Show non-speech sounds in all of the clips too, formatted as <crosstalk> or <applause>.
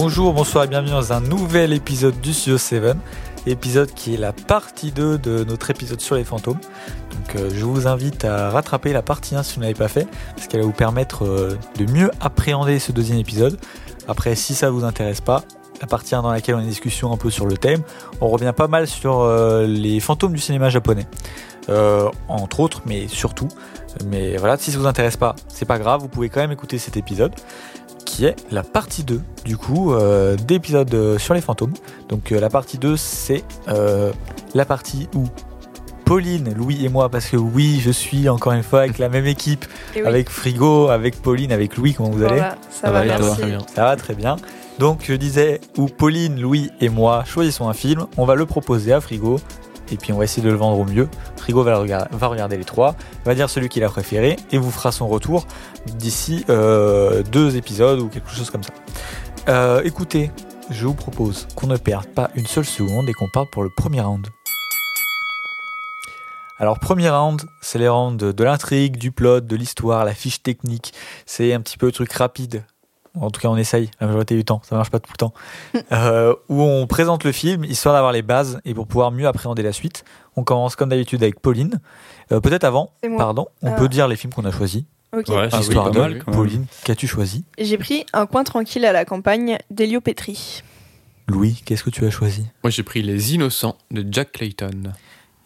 Bonjour, bonsoir et bienvenue dans un nouvel épisode du Studio 7. Épisode qui est la partie 2 de notre épisode sur les fantômes. Donc euh, je vous invite à rattraper la partie 1 si vous n'avez pas fait, parce qu'elle va vous permettre euh, de mieux appréhender ce deuxième épisode. Après, si ça vous intéresse pas, la partie 1 dans laquelle on a une discussion un peu sur le thème, on revient pas mal sur euh, les fantômes du cinéma japonais. Entre autres, mais surtout. Mais voilà, si ça vous intéresse pas, c'est pas grave, vous pouvez quand même écouter cet épisode qui est la partie 2 du coup euh, d'épisode euh, sur les fantômes. Donc euh, la partie 2 c'est euh, la partie où Pauline, Louis et moi, parce que oui, je suis encore une fois avec la même équipe, <laughs> oui, avec Frigo, avec Pauline, avec Louis, comment vous allez voilà, ça, Ça va, va, et toi merci. Très bien. Ça va très bien. Donc je disais où Pauline, Louis et moi choisissons un film, on va le proposer à Frigo et puis on va essayer de le vendre au mieux. Frigo va, regarder, les trois, va dire celui qu'il a préféré et vous fera son retour d'ici euh, deux épisodes ou quelque chose comme ça. Euh, écoutez, je vous propose qu'on ne perde pas une seule seconde et qu'on parte pour le premier round. Alors premier round, c'est les rounds de l'intrigue, du plot, de l'histoire, la fiche technique. C'est un petit peu le truc rapide. En tout cas, on essaye la majorité du temps. Ça marche pas tout le temps. Euh, où on présente le film histoire d'avoir les bases et pour pouvoir mieux appréhender la suite. On commence comme d'habitude avec Pauline. Euh, Peut-être avant, C'est moi. pardon, on Ah. peut dire les films qu'on a choisis. Ok. Ouais, c'est Histoire pas de mal, quand même. Pauline, qu'as-tu choisi? J'ai pris un coin tranquille à la campagne d'Elio Petri. Louis, qu'est-ce que tu as choisi? Moi, j'ai pris Les Innocents de Jack Clayton.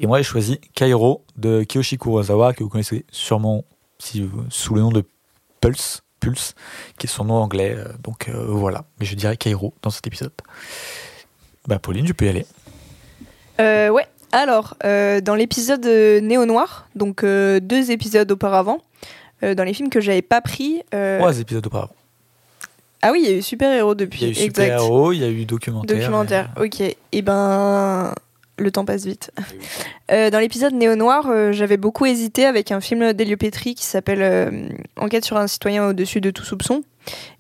Et moi, j'ai choisi Kairo de Kiyoshi Kurosawa, que vous connaissez sûrement si, sous le nom de Pulse, Pulse, qui est son nom anglais. euh, Donc euh, voilà, mais je dirais Kairo dans cet épisode. Bah, Pauline, tu peux y aller. Euh, ouais. Alors, euh, dans l'épisode Néo Noir, donc deux épisodes auparavant, dans les films que j'avais pas pris. Trois épisodes auparavant. Ah oui, il y a eu Super Héros depuis. Il y a eu. Super Héros, il y a eu documentaire. Documentaire. Ok. Et ben, le temps passe vite. <laughs> Euh, dans l'épisode Néo Noir, euh, j'avais beaucoup hésité avec un film d'Elio Petri qui s'appelle euh, Enquête sur un citoyen au-dessus de tout soupçon.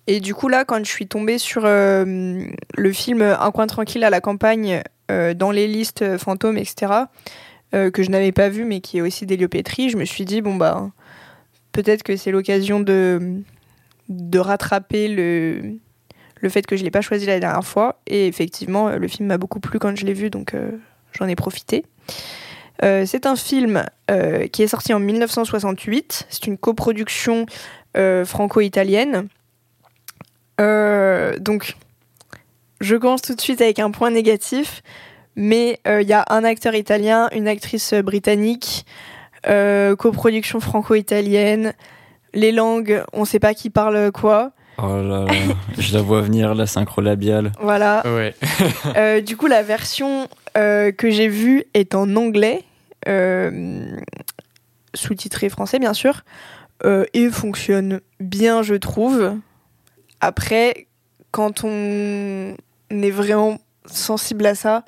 Et du coup, là, quand je suis tombée sur le film Un coin tranquille à la campagne, dans les listes fantômes, etc., que je n'avais pas vu, mais qui est aussi d'Elio Petri, je me suis dit, bon, bah, peut-être que c'est l'occasion de, de rattraper le, le fait que je l'ai pas choisi la dernière fois. Et effectivement, le film m'a beaucoup plu quand je l'ai vu, donc j'en ai profité. Euh, c'est un film euh, qui est sorti en 1968. C'est une coproduction euh, franco-italienne. Euh, donc, je commence tout de suite avec un point négatif, mais euh, il y a un acteur italien, une actrice britannique, euh, coproduction franco-italienne. Les langues, on sait pas qui parle quoi. Oh là là, je la vois venir, la synchro labiale. Voilà. Ouais. Euh, du coup, la version euh, que j'ai vue est en anglais, euh, sous-titré français bien sûr, euh, et fonctionne bien, je trouve. Après, quand on est vraiment sensible à ça,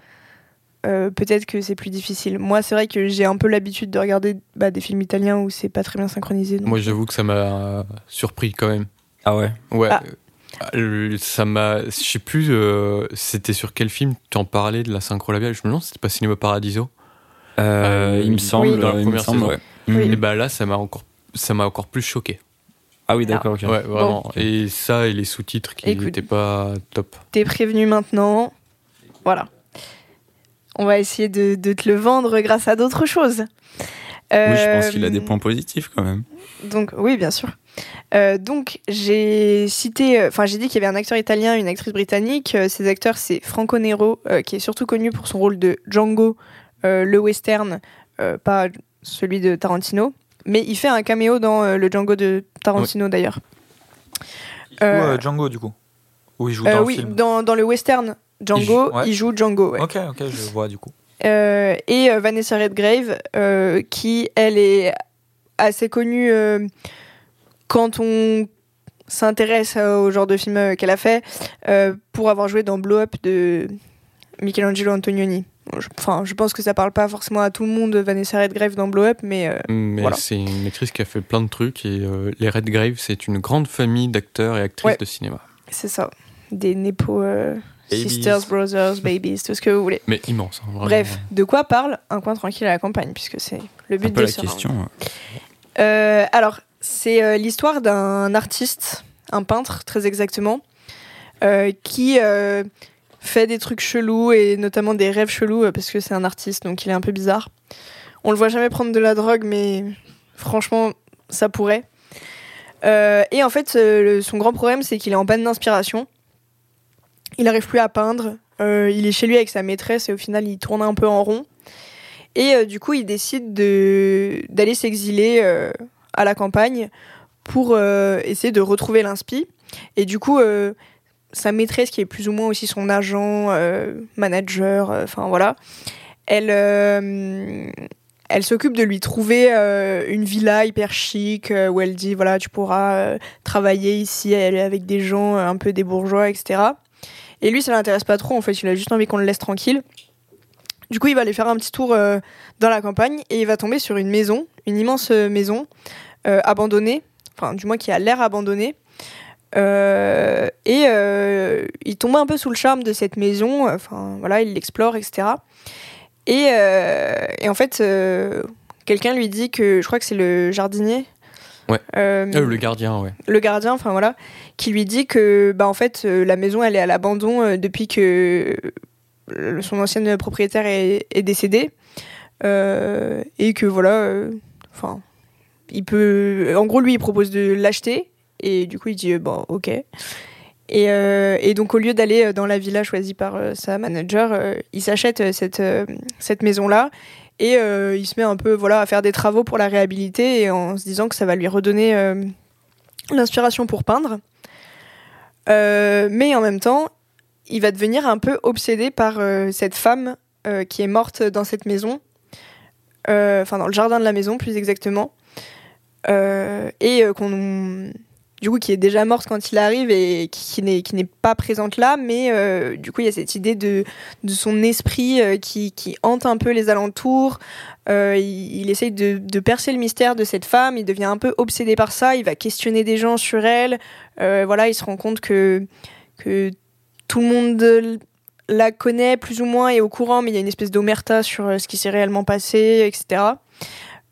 euh, peut-être que c'est plus difficile. Moi, c'est vrai que j'ai un peu l'habitude de regarder bah, des films italiens où c'est pas très bien synchronisé. donc- Moi, j'avoue que ça m'a surpris quand même. Ah ouais? Ouais. Ah. Euh, Ça m'a. Je sais plus, euh, c'était sur quel film tu en parlais de la synchro labiale. Je me demande si c'était pas Cinéma Paradiso. Euh, Euh, Il me semble, Oui. Dans la première semble, saison. ouais. Oui. Et bah là, ça m'a encore, ça m'a encore plus choqué. Ah oui, d'accord, ok. Ouais, vraiment. Et ça, et les sous-titres qui n'étaient pas top. T'es prévenu maintenant. Voilà. On va essayer de, de te le vendre grâce à d'autres choses. Oui, je pense qu'il a Euh, des points positifs quand même. Donc, oui, bien sûr. Euh, donc, j'ai cité, euh, enfin, j'ai dit qu'il y avait un acteur italien, une actrice britannique. Euh, ces acteurs, c'est Franco Nero, qui est surtout connu pour son rôle de Django, le western, pas celui de Tarantino. Mais il fait un caméo dans le Django de Tarantino, d'ailleurs. Euh, Django, du coup. Où il joue dans oui, le film. dans, dans le western Django, Il joue- ouais. il joue Django. ouais. Ok, ok, je vois du coup. Et Vanessa Redgrave, qui elle est assez connue quand on s'intéresse au genre de film euh, qu'elle a fait, euh, pour avoir joué dans Blow Up de Michelangelo Antonioni. Je- Enfin, je pense que ça parle pas forcément à tout le monde, Vanessa Redgrave dans Blow Up, mais euh, Mais Voilà. c'est une actrice qui a fait plein de trucs et euh, les Redgrave, c'est une grande famille d'acteurs et actrices Ouais. de cinéma. c'est ça. Des Nepo euh. Sisters, Brothers, Babies, tout ce que vous voulez. Mais immense. hein, vraiment. Bref, de quoi parle Un coin tranquille à la campagne, puisque c'est le Un but peu de la ce question. Euh, alors, c'est euh, l'histoire d'un artiste, un peintre très exactement, euh, qui euh, fait des trucs chelous et notamment des rêves chelous parce que c'est un artiste donc il est un peu bizarre. On le voit jamais prendre de la drogue mais franchement ça pourrait. Et en fait son grand problème c'est qu'il est en panne d'inspiration. Il n'arrive plus à peindre. Il est chez lui avec sa maîtresse et au final il tourne un peu en rond. Et du coup il décide de d'aller s'exiler à la campagne pour euh, essayer de retrouver l'inspi. Et du coup, euh, sa maîtresse, qui est plus ou moins aussi son agent, euh, manager, enfin voilà, elle, elle s'occupe de lui trouver une villa hyper chic où elle dit voilà, tu pourras travailler ici avec des gens un peu des bourgeois, etc. Et lui, ça l'intéresse pas trop en fait, il a juste envie qu'on le laisse tranquille. Du coup, il va aller faire un petit tour euh, dans la campagne et il va tomber sur une maison, une immense euh, maison euh, abandonnée, enfin du moins qui a l'air abandonnée. Euh, et euh, il tombe un peu sous le charme de cette maison, enfin voilà, il l'explore, etc. Et, euh, et en fait, euh, quelqu'un lui dit que, je crois que c'est le jardinier, Ouais. euh, Euh, le gardien, ouais. le gardien, enfin voilà, qui lui dit que bah en fait euh, la maison elle est à l'abandon euh, depuis que euh, son ancienne propriétaire est, est décédée Euh, et que voilà, euh, enfin il peut, en gros lui il propose de l'acheter et du coup il dit euh, bon ok. Et, donc au lieu d'aller dans la villa choisie par sa manager, il s'achète cette, cette maison là et il se met un peu voilà à faire des travaux pour la réhabiliter en se disant que ça va lui redonner l'inspiration pour peindre. Mais en même temps, il va devenir un peu obsédé par euh, cette femme euh, qui est morte dans cette maison, Euh, enfin dans le jardin de la maison plus exactement, et qu'on du coup qui est déjà morte quand il arrive et qui, n'est pas présente là, mais du coup il y a cette idée de son esprit qui hante un peu les alentours. Il, essaye de, percer le mystère de cette femme. Il devient un peu obsédé par ça. Il va questionner des gens sur elle. Voilà, il se rend compte que tout le monde la connaît plus ou moins et au courant, mais il y a une espèce d'omerta sur euh, ce qui s'est réellement passé, etc.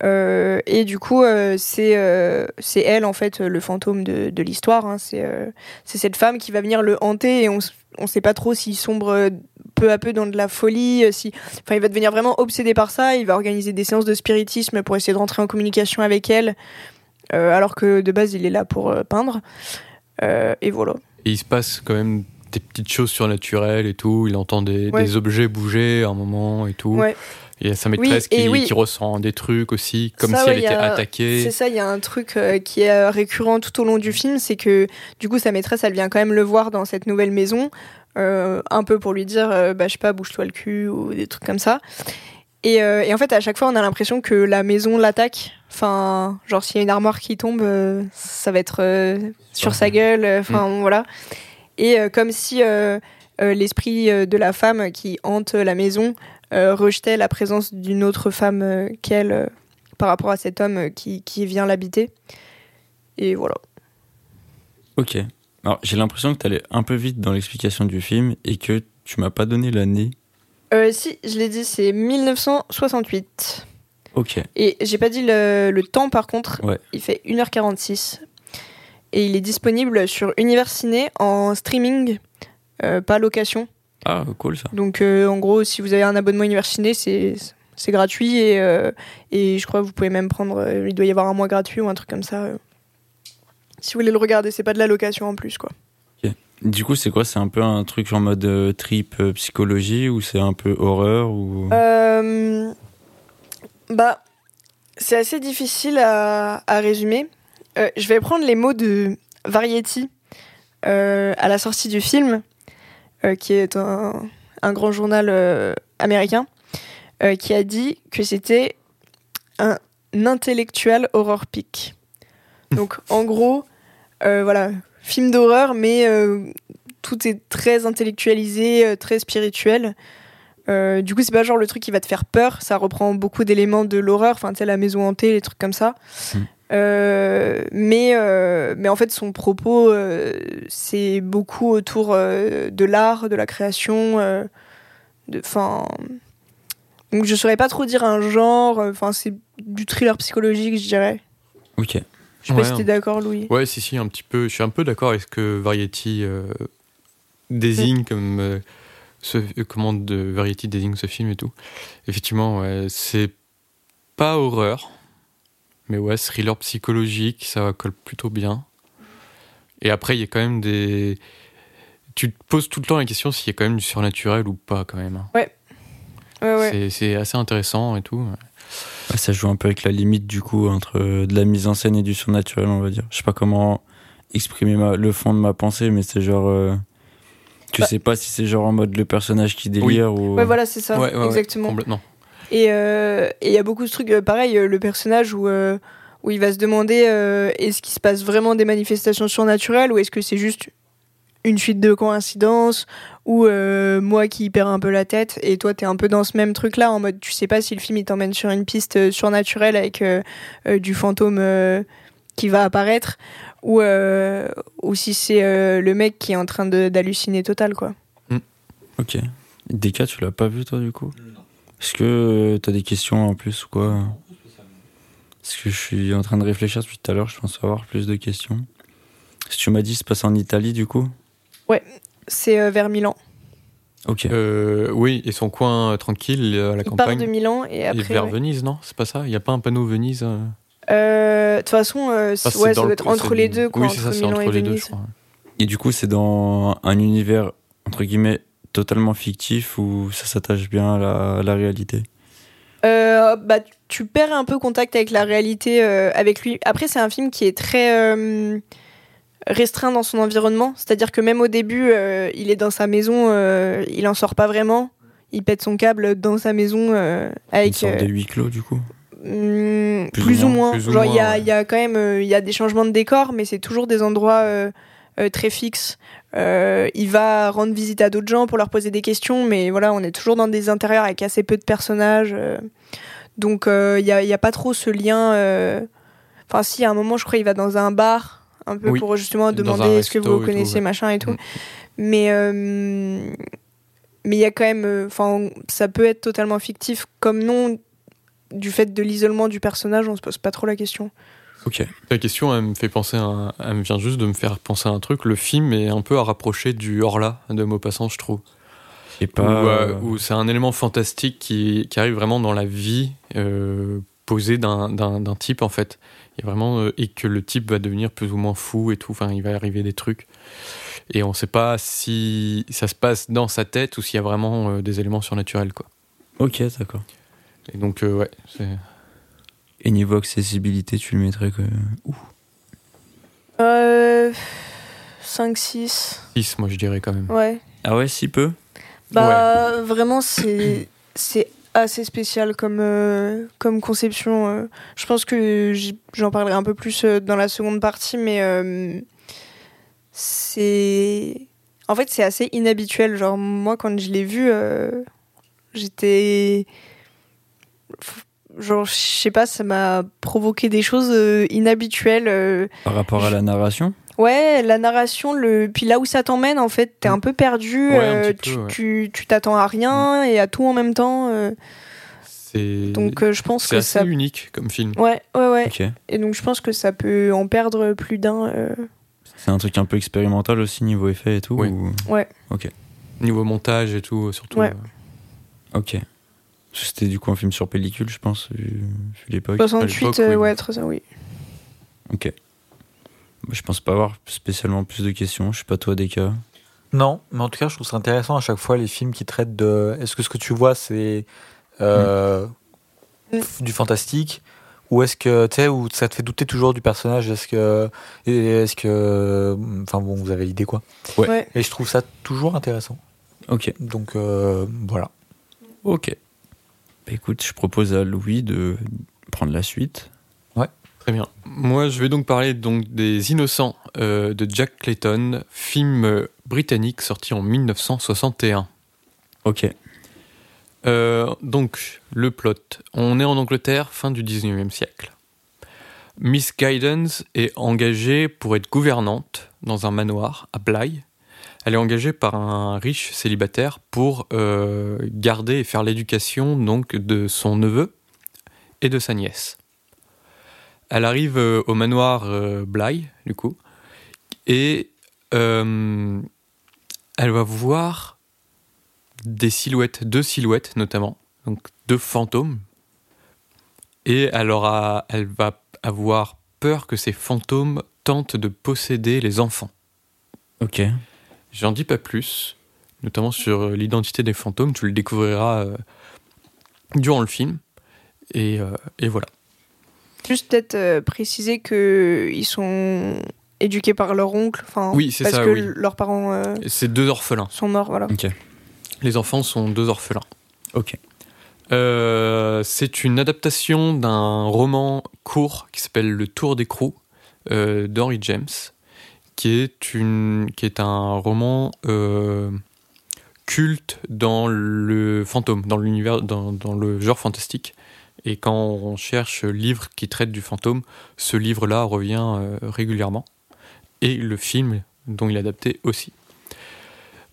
Euh, et du coup, euh, c'est euh, elle en fait le fantôme de, de l'histoire. hein. C'est euh, c'est cette femme qui va venir le hanter et on on sait pas trop s'il sombre euh, peu à peu dans de la folie. euh, Si, enfin, il va devenir vraiment obsédé par ça. Il va organiser des séances de spiritisme pour essayer de rentrer en communication avec elle, euh, alors que de base il est là pour euh, peindre. Euh, et voilà. Et il se passe quand même des petites choses surnaturelles et tout. Il entend des, Ouais. des objets bouger à un moment et tout. Ouais. Il y a sa maîtresse qui, oui. qui ressent des trucs aussi, comme Ça, si elle était a- attaquée. C'est ça, il y a un truc euh, qui est euh, récurrent tout au long du film, c'est que du coup sa maîtresse, elle vient quand même le voir dans cette nouvelle maison, euh, un peu pour lui dire, bah je sais pas, bouge-toi le cul ou des trucs comme ça. Et, et en fait, à chaque fois, on a l'impression que la maison l'attaque. Enfin, genre s'il y a une armoire qui tombe, ça va être sur sa gueule. Enfin voilà. Et euh, comme si euh, euh, l'esprit de la femme qui hante la maison rejetait la présence d'une autre femme qu'elle par rapport à cet homme qui, qui vient l'habiter. Et voilà. Ok. Alors, j'ai l'impression que tu allais un peu vite dans l'explication du film et que tu m'as pas donné l'année. Euh, si, je l'ai dit, c'est 1968. Ok. Et j'ai pas dit le, le temps par contre. Ouais. Il fait 1h46. Et il est disponible sur Univers Ciné en streaming, euh, pas location. Ah, cool ça. Donc euh, en gros, si vous avez un abonnement Univers Ciné, c'est c'est gratuit et, euh, et je crois que vous pouvez même prendre. il doit y avoir un mois gratuit ou un truc comme ça. Si vous voulez le regarder, c'est pas de la location en plus quoi. Du coup, c'est quoi? C'est un peu un truc en mode trip psychologie ou c'est un peu horreur ou? Bah, c'est assez difficile à, à résumer. Euh, je vais prendre les mots de Variety euh, à la sortie du film, euh, qui est un, un grand journal américain, qui a dit que c'était un intellectual horror pic. <laughs> Donc, en gros, voilà, film d'horreur, mais tout est très intellectualisé, très spirituel. Euh, du coup, c'est pas genre le truc qui va te faire peur, ça reprend beaucoup d'éléments de l'horreur, enfin, tu sais, la maison hantée, les trucs comme ça. Mm. Euh, mais, euh, mais en fait, son propos, euh, c'est beaucoup autour euh, de l'art, de la création, euh, enfin. Donc, je saurais pas trop dire un genre, enfin, c'est du thriller psychologique, je dirais. Ok. Je sais Ouais, pas si t'es d'accord, Louis. Ouais, si, si, un petit peu. Je suis un peu d'accord avec ce que Variety euh, désigne comme euh, ce, comment de Variety désigne ce film et tout. Effectivement, ouais, c'est pas horreur, mais ouais, thriller psychologique, ça colle plutôt bien. Et après, il y a quand même des. Tu te poses tout le temps la question s'il y a quand même du surnaturel ou pas, quand même. hein. Ouais, ouais. C'est- C'est assez intéressant et tout. Ouais, ça joue un peu avec la limite du coup entre de la mise en scène et du surnaturel, on va dire. Je sais pas comment exprimer ma- le fond de ma pensée, mais c'est genre. euh, tu Bah- sais pas si c'est genre en mode le personnage qui délire ou. Ouais, voilà, c'est ça, Ouais, ouais, ouais, exactement. complètement. Et euh, et il y a beaucoup de trucs, euh, pareil, euh, le personnage où, où il va se demander est-ce qu'il se passe vraiment des manifestations surnaturelles ou est-ce que c'est juste une suite de coïncidences ou moi qui perds un peu la tête et toi t'es un peu dans ce même truc là en mode tu sais pas si le film il t'emmène sur une piste surnaturelle avec du fantôme qui va apparaître ou, ou si c'est le mec qui est en train d'halluciner total quoi. Ok. DK, tu l'as pas vu toi du coup? Est-ce que euh, t'as des questions en plus ou quoi? Parce que je suis en train de réfléchir depuis tout à l'heure, je pense avoir plus de questions. Si tu m'as dit, se passe en Italie du coup? C'est euh, vers Milan. Ok. Euh, oui, et son coin euh, tranquille euh, à la Il part campagne. de Milan et Et après. vers ouais. Venise, non? C'est pas ça? Il n'y a pas un panneau Venise euh? Euh, De toute façon, euh, ouais, ça doit être entre les deux, quoi, Oui, c'est ça, c'est entre et les deux, je crois. Et du coup, c'est dans un univers, entre guillemets, totalement fictif où ça s'attache bien à la, à la réalité. Euh, bah, tu perds un peu contact avec la réalité euh, avec lui. Après, c'est un film qui est très euh, restreint dans son environnement. C'est-à-dire que même au début, il est dans sa maison, il en sort pas vraiment. Il pète son câble dans sa maison euh, Une avec sorte de huis clos, du coup. Hmm, Plus plus, ou ou moins, moins. plus ou Genre, il y, a, ouais. il y a quand même il y a des changements de décor, mais c'est toujours des endroits euh, très fixes. Euh, il va rendre visite à d'autres gens pour leur poser des questions, mais voilà, on est toujours dans des intérieurs avec assez peu de personnages. euh. donc, euh, il n'y a, y a pas trop ce lien. euh. Enfin, si, à un moment, je crois, il va dans un bar, un peu Oui, pour justement demander est-ce que vous connaissez, tout, ouais. machin et tout. Mm. Mais. euh, mais il y a quand même, euh, enfin, ça peut être totalement fictif, comme non, du fait de l'isolement du personnage, on se pose pas trop la question. Ok. La question, elle me fait penser, à un- elle me vient juste de me faire penser à un truc. Le film est un peu à rapprocher du Horla de Maupassant, je trouve. Et Où, pas. euh, où c'est un élément fantastique qui, qui arrive vraiment dans la vie euh, posée d'un- d'un d'un type, en fait. A vraiment, euh, et que le type va devenir plus ou moins fou et tout. Enfin, il va arriver des trucs. Et on ne sait pas si ça se passe dans sa tête ou s'il y a vraiment euh, des éléments surnaturels, quoi. Ok, d'accord. Et donc, euh, ouais, c'est. Et niveau accessibilité, tu le mettrais que. Ouh. Euh, 5, 6, 6, moi, je dirais quand même. ouais. Ah ouais, si peu? Bah, vraiment, c'est c'est assez spécial comme, euh, comme conception. euh. Je pense que j'en parlerai un peu plus euh, dans la seconde partie, mais euh, c'est. En fait, c'est assez inhabituel. Genre, moi, quand je l'ai vu, euh, j'étais. Genre, je sais pas, ça m'a provoqué des choses euh, inhabituelles. euh. Par rapport à la narration? Ouais, la narration, le... puis là où ça t'emmène, en fait, t'es Mm. un peu perdu, Ouais, un euh, petit tu peu, ouais. tu- tu t'attends à rien et à tout en même temps. euh. C'est donc euh, je pense c'est que assez ça... unique comme film. Ouais, ouais, ouais. Ok. Et donc je pense que ça peut en perdre plus d'un. euh. C'est un truc un peu expérimental aussi, niveau effet et tout Oui. ou- Niveau montage et tout, surtout. Ouais. euh, Ok. C'était du coup un film sur pellicule, je pense, vu, vu l'époque. 68, l'époque, euh, oui. ouais, très ça, oui. Ok. Je pense pas avoir spécialement plus de questions. Je sais pas toi, des cas. Non, mais en tout cas, je trouve ça intéressant à chaque fois les films qui traitent de. Est-ce que ce que tu vois, c'est euh, Mm. du fantastique? Ou est-ce que tu sais où ça te fait douter toujours du personnage? Est-ce que est-ce que enfin bon, vous avez l'idée quoi Ouais. Ouais. Et je trouve ça toujours intéressant. Ok. Donc euh, voilà. Ok. Bah, écoute, je propose à Louis de prendre la suite. Très bien. Moi, je vais donc parler donc des Innocents euh, de Jack Clayton, film euh, britannique sorti en 1961. Ok. Euh, donc, le plot. On est en Angleterre, fin du 19e siècle. Miss Guidance est engagée pour être gouvernante dans un manoir à Bly. Elle est engagée par un riche célibataire pour euh, garder et faire l'éducation donc de son neveu et de sa nièce. Elle arrive euh, au manoir euh, Bly, du coup, et euh, elle va voir des silhouettes, deux silhouettes notamment, donc deux fantômes, et elle, elle va avoir peur que ces fantômes tentent de posséder les enfants. Ok. J'en dis pas plus, notamment sur euh, l'identité des fantômes, tu le découvriras euh, durant le film, et, euh, et voilà. Juste peut-être euh, préciser que ils sont éduqués par leur oncle, enfin Oui, c'est parce ça, que oui. leurs parents euh, C'est deux orphelins. sont morts, voilà. Ok. Les enfants sont deux orphelins. Ok. Euh, c'est une adaptation d'un roman court qui s'appelle Le Tour d'écrou euh, d'Henry James, qui est, une, qui est un roman euh, culte dans le fantôme, dans l'univers, dans, dans le genre fantastique. Et quand on cherche livres qui traitent du fantôme, ce livre-là revient euh, régulièrement. Et le film dont il est adapté aussi.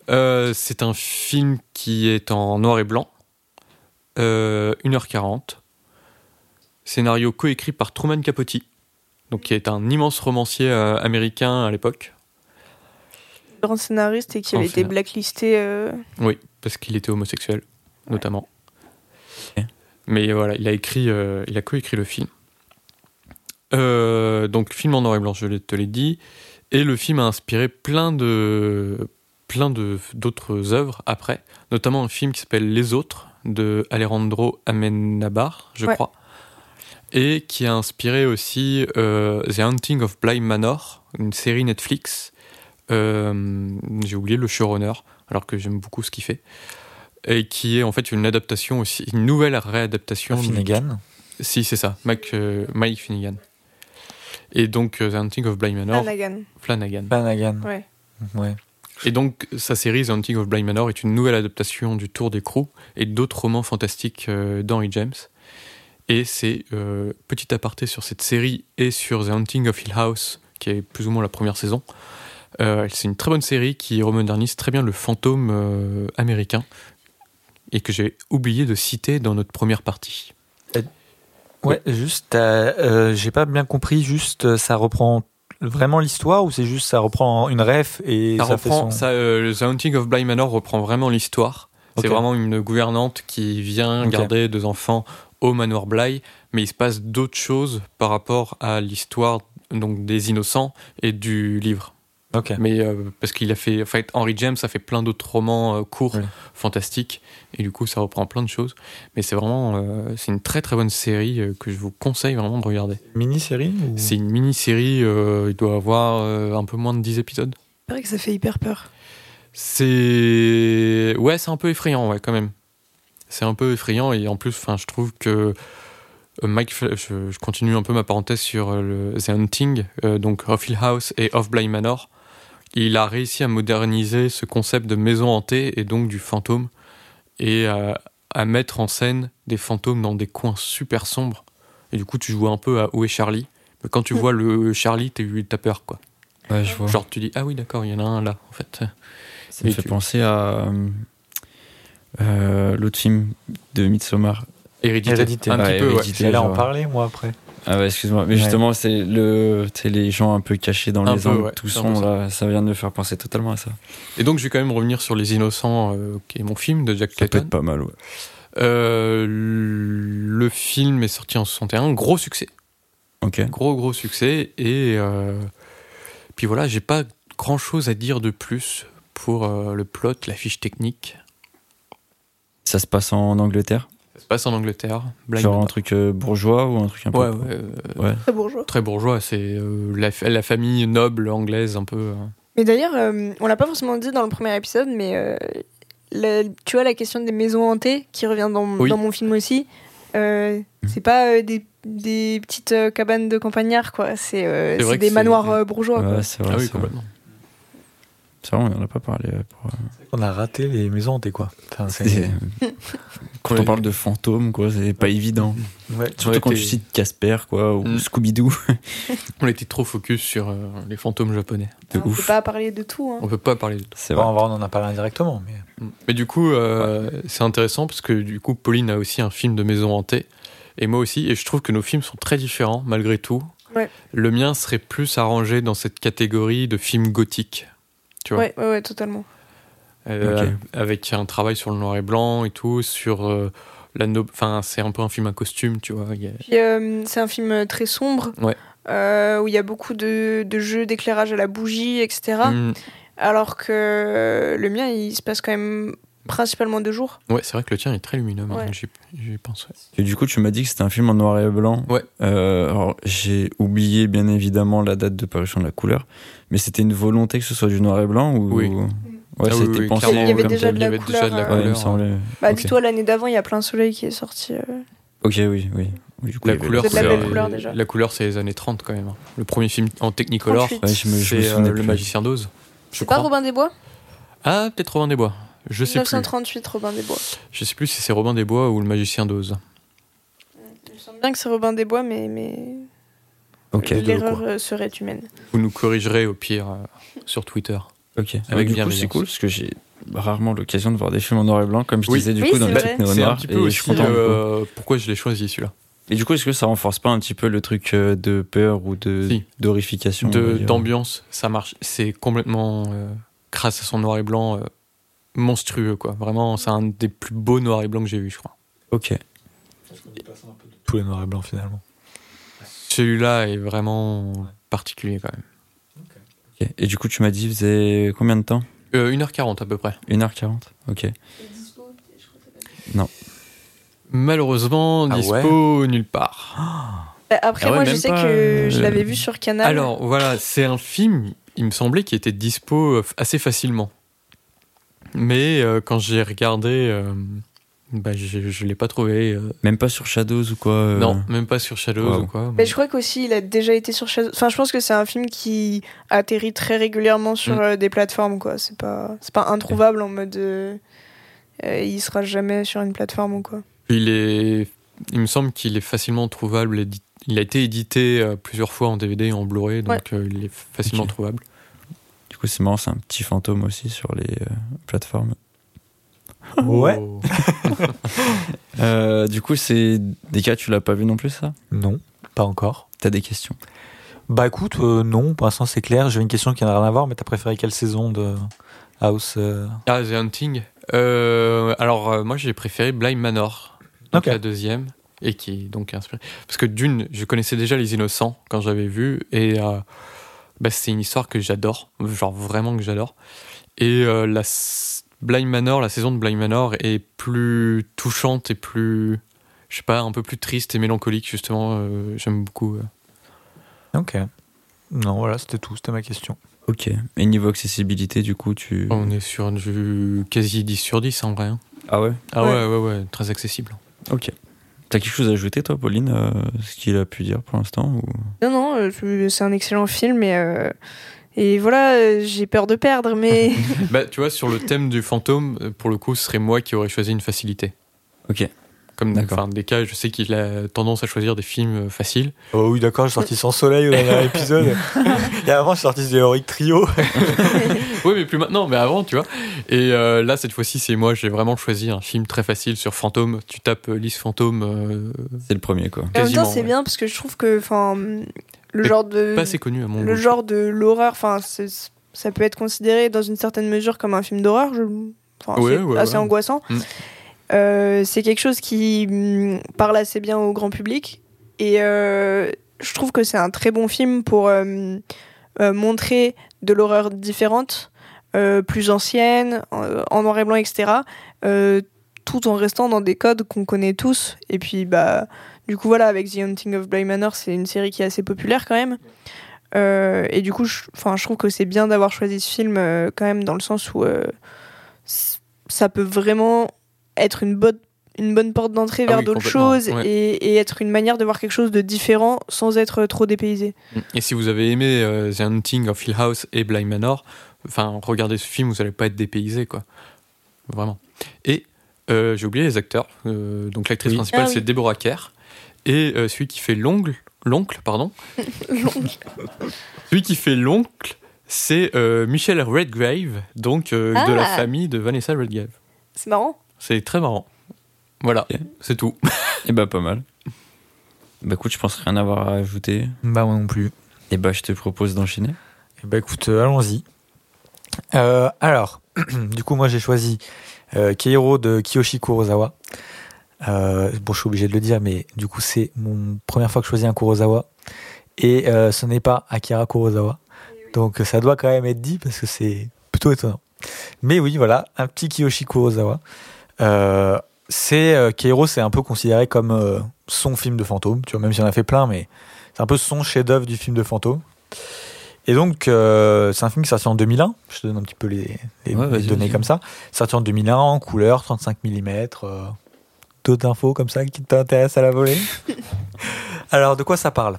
Euh, c'est un film qui est en noir et blanc, euh, 1h40. Scénario coécrit par Truman Capote, donc qui est un immense romancier euh, américain à l'époque. Grand scénariste et qui avait été blacklisté. euh, Oui, parce qu'il était homosexuel, notamment. Mais voilà, il a écrit, euh, il a coécrit le film. Euh, donc film en noir et blanc, je te l'ai dit, et le film a inspiré plein de, plein de d'autres œuvres après, notamment un film qui s'appelle Les Autres de Alejandro Amenabar, je Ouais. crois, et qui a inspiré aussi euh, The Haunting of Bly Manor, une série Netflix. Euh, J'ai oublié le showrunner, alors que j'aime beaucoup ce qu'il fait, et qui est en fait une adaptation aussi, une nouvelle réadaptation. Finnegan. Si, c'est ça, Mike, euh, Mike Finnegan. Et donc, euh, The Hunting of Bly Manor, Flanagan. Flanagan. Flanagan. Ouais. Ouais. Et donc, sa série The Hunting of Bly Manor est une nouvelle adaptation du Tour d'écrou et d'autres romans fantastiques euh, d'Henry James. Et c'est euh, petit aparté sur cette série et sur The Hunting of Hill House, qui est plus ou moins la première saison. Euh, c'est une très bonne série qui remodernise très bien le fantôme euh, américain et que j'ai oublié de citer dans notre première partie. Ouais, juste, euh, j'ai pas bien compris, juste, ça reprend vraiment l'histoire ou c'est juste ça reprend une ref et ça ça, fait reprend, son... ça, euh, The Haunting of Bly Manor reprend vraiment l'histoire. C'est vraiment une gouvernante qui vient garder deux enfants au manoir Bly, mais il se passe d'autres choses par rapport à l'histoire donc des innocents et du livre. Ok. Mais euh, parce qu'il a fait, en fait, Henry James a fait plein d'autres romans euh, courts, Oui. fantastiques, et du coup ça reprend plein de choses. Mais c'est vraiment, euh, c'est une très très bonne série euh, que je vous conseille vraiment de regarder. Mini-série ou... C'est une mini-série, euh, il doit avoir euh, un peu moins de 10 épisodes. C'est vrai que ça fait hyper peur. C'est ouais, c'est un peu effrayant, ouais, quand même. C'est un peu effrayant et en plus, enfin, je trouve que euh, Mike, je, je continue un peu ma parenthèse sur euh, le The Hunting, euh, donc of Hill House et of Bly Manor. Il a réussi à moderniser ce concept de maison hantée et donc du fantôme et à, à mettre en scène des fantômes dans des coins super sombres. Et du coup, tu joues un peu à Où est Charlie Mais quand tu Mm. vois le Charlie, t'es- t'as peur, quoi. Ouais, je vois. Genre, tu dis, ah oui, d'accord, il y en a un là, en fait. Ça me fait tu- penser à euh, l'autre film de Midsommar. Hérédité. Hérédité. Un Ouais, petit peu, ouais. J'allais en parler, moi, après. Ah ouais, excuse-moi. Mais Ouais. justement, c'est le, les gens un peu cachés dans Un les peu, angles, ouais, tout ça. là, ça vient de me faire penser totalement à ça. Et donc, je vais quand même revenir sur Les Innocents, euh, qui est mon film de Jack Ça peut Clayton. être pas mal, ouais. Euh, le film est sorti en 61, gros succès, Ok. gros gros succès. Et euh, puis voilà, j'ai pas grand chose à dire de plus pour euh, le plot, la fiche technique. Ça se passe en Angleterre? Ça se passe en Angleterre. Blind Genre un truc euh, bourgeois ou un truc un peu. Ouais, ouais, euh, Ouais. Très bourgeois. très bourgeois. C'est euh, la, la famille noble anglaise, un peu. euh. Mais d'ailleurs, euh, on l'a pas forcément dit dans le premier épisode, mais euh, la- tu vois la question des maisons hantées qui revient dans, Oui. dans mon film aussi. euh, c'est pas euh, des, des petites euh, cabanes de campagnards, quoi. C'est euh, des manoirs euh, bourgeois. quoi. Ouais, c'est vrai. ah oui, complètement. C'est vrai, on en a pas parlé. euh, Pour, euh, On a raté les maisons hantées, quoi. Enfin, c'est- c'est- <laughs> Quand on parle de fantômes, quoi, c'est pas évident. Ouais. Surtout quand tu cites Casper, quoi, ou Mm. Scooby-Doo. <laughs> On était trop focus sur euh, les fantômes japonais. de on peut ouf. pas parler de tout. hein. On peut pas parler de tout. C'est Bon, vrai. on on en a parlé indirectement, mais... Mais du coup, euh, c'est intéressant parce que du coup, Pauline a aussi un film de maison hantée. Et moi aussi. Et je trouve que nos films sont très différents, malgré tout. Ouais. Le mien serait plus arrangé dans cette catégorie de films gothiques. Tu vois Ouais, ouais, ouais, totalement. Euh. Avec un travail sur le noir et blanc et tout, sur euh, la no... Enfin, c'est un peu un film à costume, tu vois. a- euh, c'est un film très sombre, Ouais. euh, où il y a beaucoup de, de jeux d'éclairage à la bougie, etc. Mm. Alors que le mien, il se passe quand même principalement de jour. Ouais, c'est vrai que le tien est très lumineux, Ouais. que j'y j'y pense. ouais. Et du coup, tu m'as dit que c'était un film en noir et blanc. Ouais. Euh, alors, j'ai oublié bien évidemment la date de parution de la couleur, mais c'était une volonté que ce soit du noir et blanc ou Oui. Ouais, Ah oui, c'était oui, pensé clairement, Il y avait comme déjà de Il y la avait couleur, déjà de la euh, Ouais, il me couleur. semblait. Bah, dis-toi, l'année d'avant, il y a plein soleil qui est sorti. euh. Ok, oui, oui. Oui, coup, La couleur, la couleur, déjà. la couleur, c'est les années 30 quand même. hein. Le premier film en Technicolor, 38. Ouais, je me, je me c'est euh, Le. Magicien d'Oz. Je C'est pas. Robin des Bois? Ah, peut-être Robin des Bois. Je sais plus. 1938, Robin des Bois. Je sais plus si c'est Robin des Bois ou Le Magicien d'Oz. Il me semble bien que c'est Robin des Bois, mais, mais Ok, l'erreur euh, serait humaine. Vous nous corrigerez au pire euh, sur Twitter. ok. Avec du coup, c'est cool parce que j'ai rarement l'occasion de voir des films en noir et blanc, comme je Oui. disais du Oui, coup dans le néo un noir. et je suis content. euh, pourquoi je l'ai choisi celui-là. Et du coup, est-ce que ça renforce pas un petit peu le truc euh, de peur ou de Si. d'horrification D'ambiance, ça marche. C'est complètement, euh, grâce à son noir et blanc, euh, monstrueux. quoi. Vraiment, c'est un des plus beaux noirs et blancs que j'ai vu, je crois. Ok. Tous les noirs et blancs finalement. Celui-là est vraiment particulier quand même. ok. Et du coup, tu m'as dit, il faisait combien de temps? Euh, 1h40 à peu près. 1h40 Ok. Malheureusement, Ah dispo nulle part. Bah, Après, Ah ouais, moi, je sais pas, que euh, je l'avais vu sur Canal. Alors voilà, c'est un film, il me semblait qu'il était dispo euh, assez facilement. Mais euh, quand j'ai regardé, euh, bah, je, je l'ai pas trouvé. euh, Même pas sur Shadows ou quoi euh, Non, même pas sur Shadows Wow. ou quoi. Mais je crois qu'aussi, il a déjà été sur Shadow. Enfin, je pense que c'est un film qui atterrit très régulièrement sur Mm. euh, des plateformes, quoi. C'est pas, c'est pas introuvable en mode. euh, euh, il sera jamais sur une plateforme ou quoi. Il est, il me semble qu'il est facilement trouvable. édi- Il a été édité euh, plusieurs fois en DVD et en Blu-ray, donc euh, il est facilement Ok. trouvable. Du coup, c'est marrant, c'est un petit fantôme aussi sur les euh, plateformes. Ouais. <laughs> Euh, du coup, c'est des cas, tu l'as pas vu non plus, ça? Non, pas encore. T'as des questions? Bah écoute, euh, non, pour l'instant c'est clair. J'ai une question qui n'a rien à voir, mais t'as préféré quelle saison de House euh? Ah, The Hunting. Euh, alors, euh, moi, j'ai préféré Blind Manor, donc Ok. la deuxième, et qui est donc inspirée. Parce que d'une, je connaissais déjà Les Innocents quand j'avais vu, et euh, bah, c'est une histoire que j'adore, genre vraiment que j'adore. Et euh, la Blind Manor, la saison de Blind Manor est plus touchante et plus, je sais pas, un peu plus triste et mélancolique, justement. euh, J'aime beaucoup. euh. Ok. Non, voilà, c'était tout, c'était ma question. Ok. Et niveau accessibilité, du coup, tu. On est sur du quasi 10 sur 10 en vrai. hein. Ah ouais? Ah Ouais. ouais, ouais, ouais, très accessible. Ok. T'as quelque chose à ajouter, toi, Pauline euh, Ce qu'il a pu dire pour l'instant ou... Non, non, euh, c'est un excellent film et. euh, Et voilà, euh, j'ai peur de perdre, mais. <laughs> Bah, tu vois, sur le thème du fantôme, pour le coup, ce serait moi qui aurais choisi une facilité. Ok. Comme des cas, je sais qu'il a tendance à choisir des films euh, faciles. Oh oui, d'accord, j'ai sorti Sans Soleil au dernier épisode. <laughs> Et avant, j'ai sorti The Heroic Trio. <laughs> oui, mais plus maintenant, mais avant, tu vois. Et euh, là, cette fois-ci, c'est moi, j'ai vraiment choisi un film très facile sur fantôme. Tu tapes euh, liste fantôme, euh, C'est le premier, quoi. en même temps, Quasiment, c'est ouais. bien parce que je trouve que. Enfin. Le Mais genre de. pas assez connu à mon le goût. genre de l'horreur, enfin, ça peut être considéré dans une certaine mesure comme un film d'horreur. Je... Enfin, Ouais, c'est ouais, assez ouais. angoissant. Mm. Euh, c'est quelque chose qui mm, parle assez bien au grand public. Et euh, je trouve que c'est un très bon film pour euh, montrer de l'horreur différente, plus ancienne, en, noir et blanc, etc. tout en restant dans des codes qu'on connaît tous. Et puis, bah, du coup, voilà, avec The Haunting of Bly Manor, c'est une série qui est assez populaire quand même. Et du coup, je, je trouve que c'est bien d'avoir choisi ce film quand même dans le sens où ça peut vraiment être une bonne, une bonne porte d'entrée Ah vers oui, d'autres choses ouais. et, et être une manière de voir quelque chose de différent sans être trop dépaysé. Et si vous avez aimé euh, The Hunting of Hill House et Blind Manor, enfin, regardez ce film, vous n'allez pas être dépaysé, quoi. Vraiment. Et euh, j'ai oublié les acteurs. Euh, donc l'actrice Oui. principale, Ah oui. c'est Deborah Kerr. Et euh, celui qui fait l'ongle, l'oncle, pardon, <laughs> celui qui fait l'oncle, c'est euh, Michel Redgrave, donc euh, de la Ah. famille de Vanessa Redgrave. C'est marrant. C'est très marrant. Voilà, c'est tout. <laughs> Et bah, pas mal. Bah, écoute, je pense rien avoir à ajouter. Bah, moi non plus. Et bah, je te propose d'enchaîner. Eh Bah écoute, euh, allons-y. Euh, alors, <clears throat> du coup, moi, j'ai choisi euh, Keiro de Kiyoshi Kurosawa. Euh, bon, je suis obligé de le dire, mais du coup, c'est mon première fois que je choisis un Kurosawa. Et euh, ce n'est pas Akira Kurosawa. Donc, ça doit quand même être dit parce que c'est plutôt étonnant. Mais oui, voilà, un petit Kiyoshi Kurosawa. Euh, c'est euh, Keiro, c'est un peu considéré comme euh, son film de fantôme. Tu vois, même s'il en a fait plein, mais c'est un peu son chef-d'œuvre du film de fantôme. Et donc, euh, c'est un film qui est sorti en 2001. Je te donne un petit peu les, les- Ouais, les vas-y, données comme ça. Sorti en 2001, en couleur, 35 mm. euh, D'autres infos comme ça qui t'intéressent à la volée? Alors, de quoi ça parle?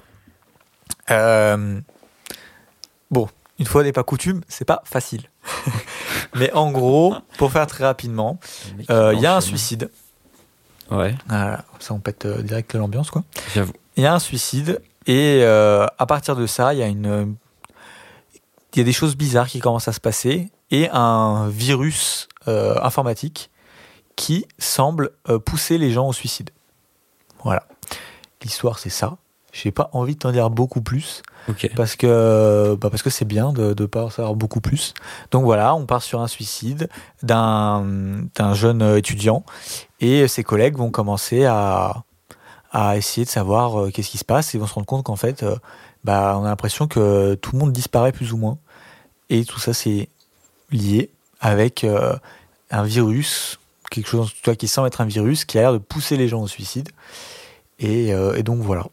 Euh, Bon, une fois n'est pas coutume, c'est pas facile. <laughs> Mais en gros, pour faire très rapidement, euh, il y a un suicide. Ouais, Voilà, comme ça on pète euh, direct l'ambiance quoi. j'avoue. Il y a un suicide et euh, à partir de ça, il y a une, il y a des choses bizarres qui commencent à se passer et un virus informatique qui semble pousser les gens au suicide. Voilà. L'histoire c'est ça. J'ai pas envie de t'en dire beaucoup plus. Parce que bah parce que c'est bien de ne pas en savoir beaucoup plus. Donc voilà, on part sur un suicide d'un d'un jeune étudiant. Et ses collègues vont commencer à à essayer de savoir euh, qu'est-ce qui se passe. Et vont se rendre compte qu'en fait euh, bah on a l'impression que tout le monde disparaît plus ou moins. Et tout ça c'est lié avec euh, un virus quelque chose en tout cas qui semble être un virus qui a l'air de pousser les gens au suicide. Et, euh, et donc voilà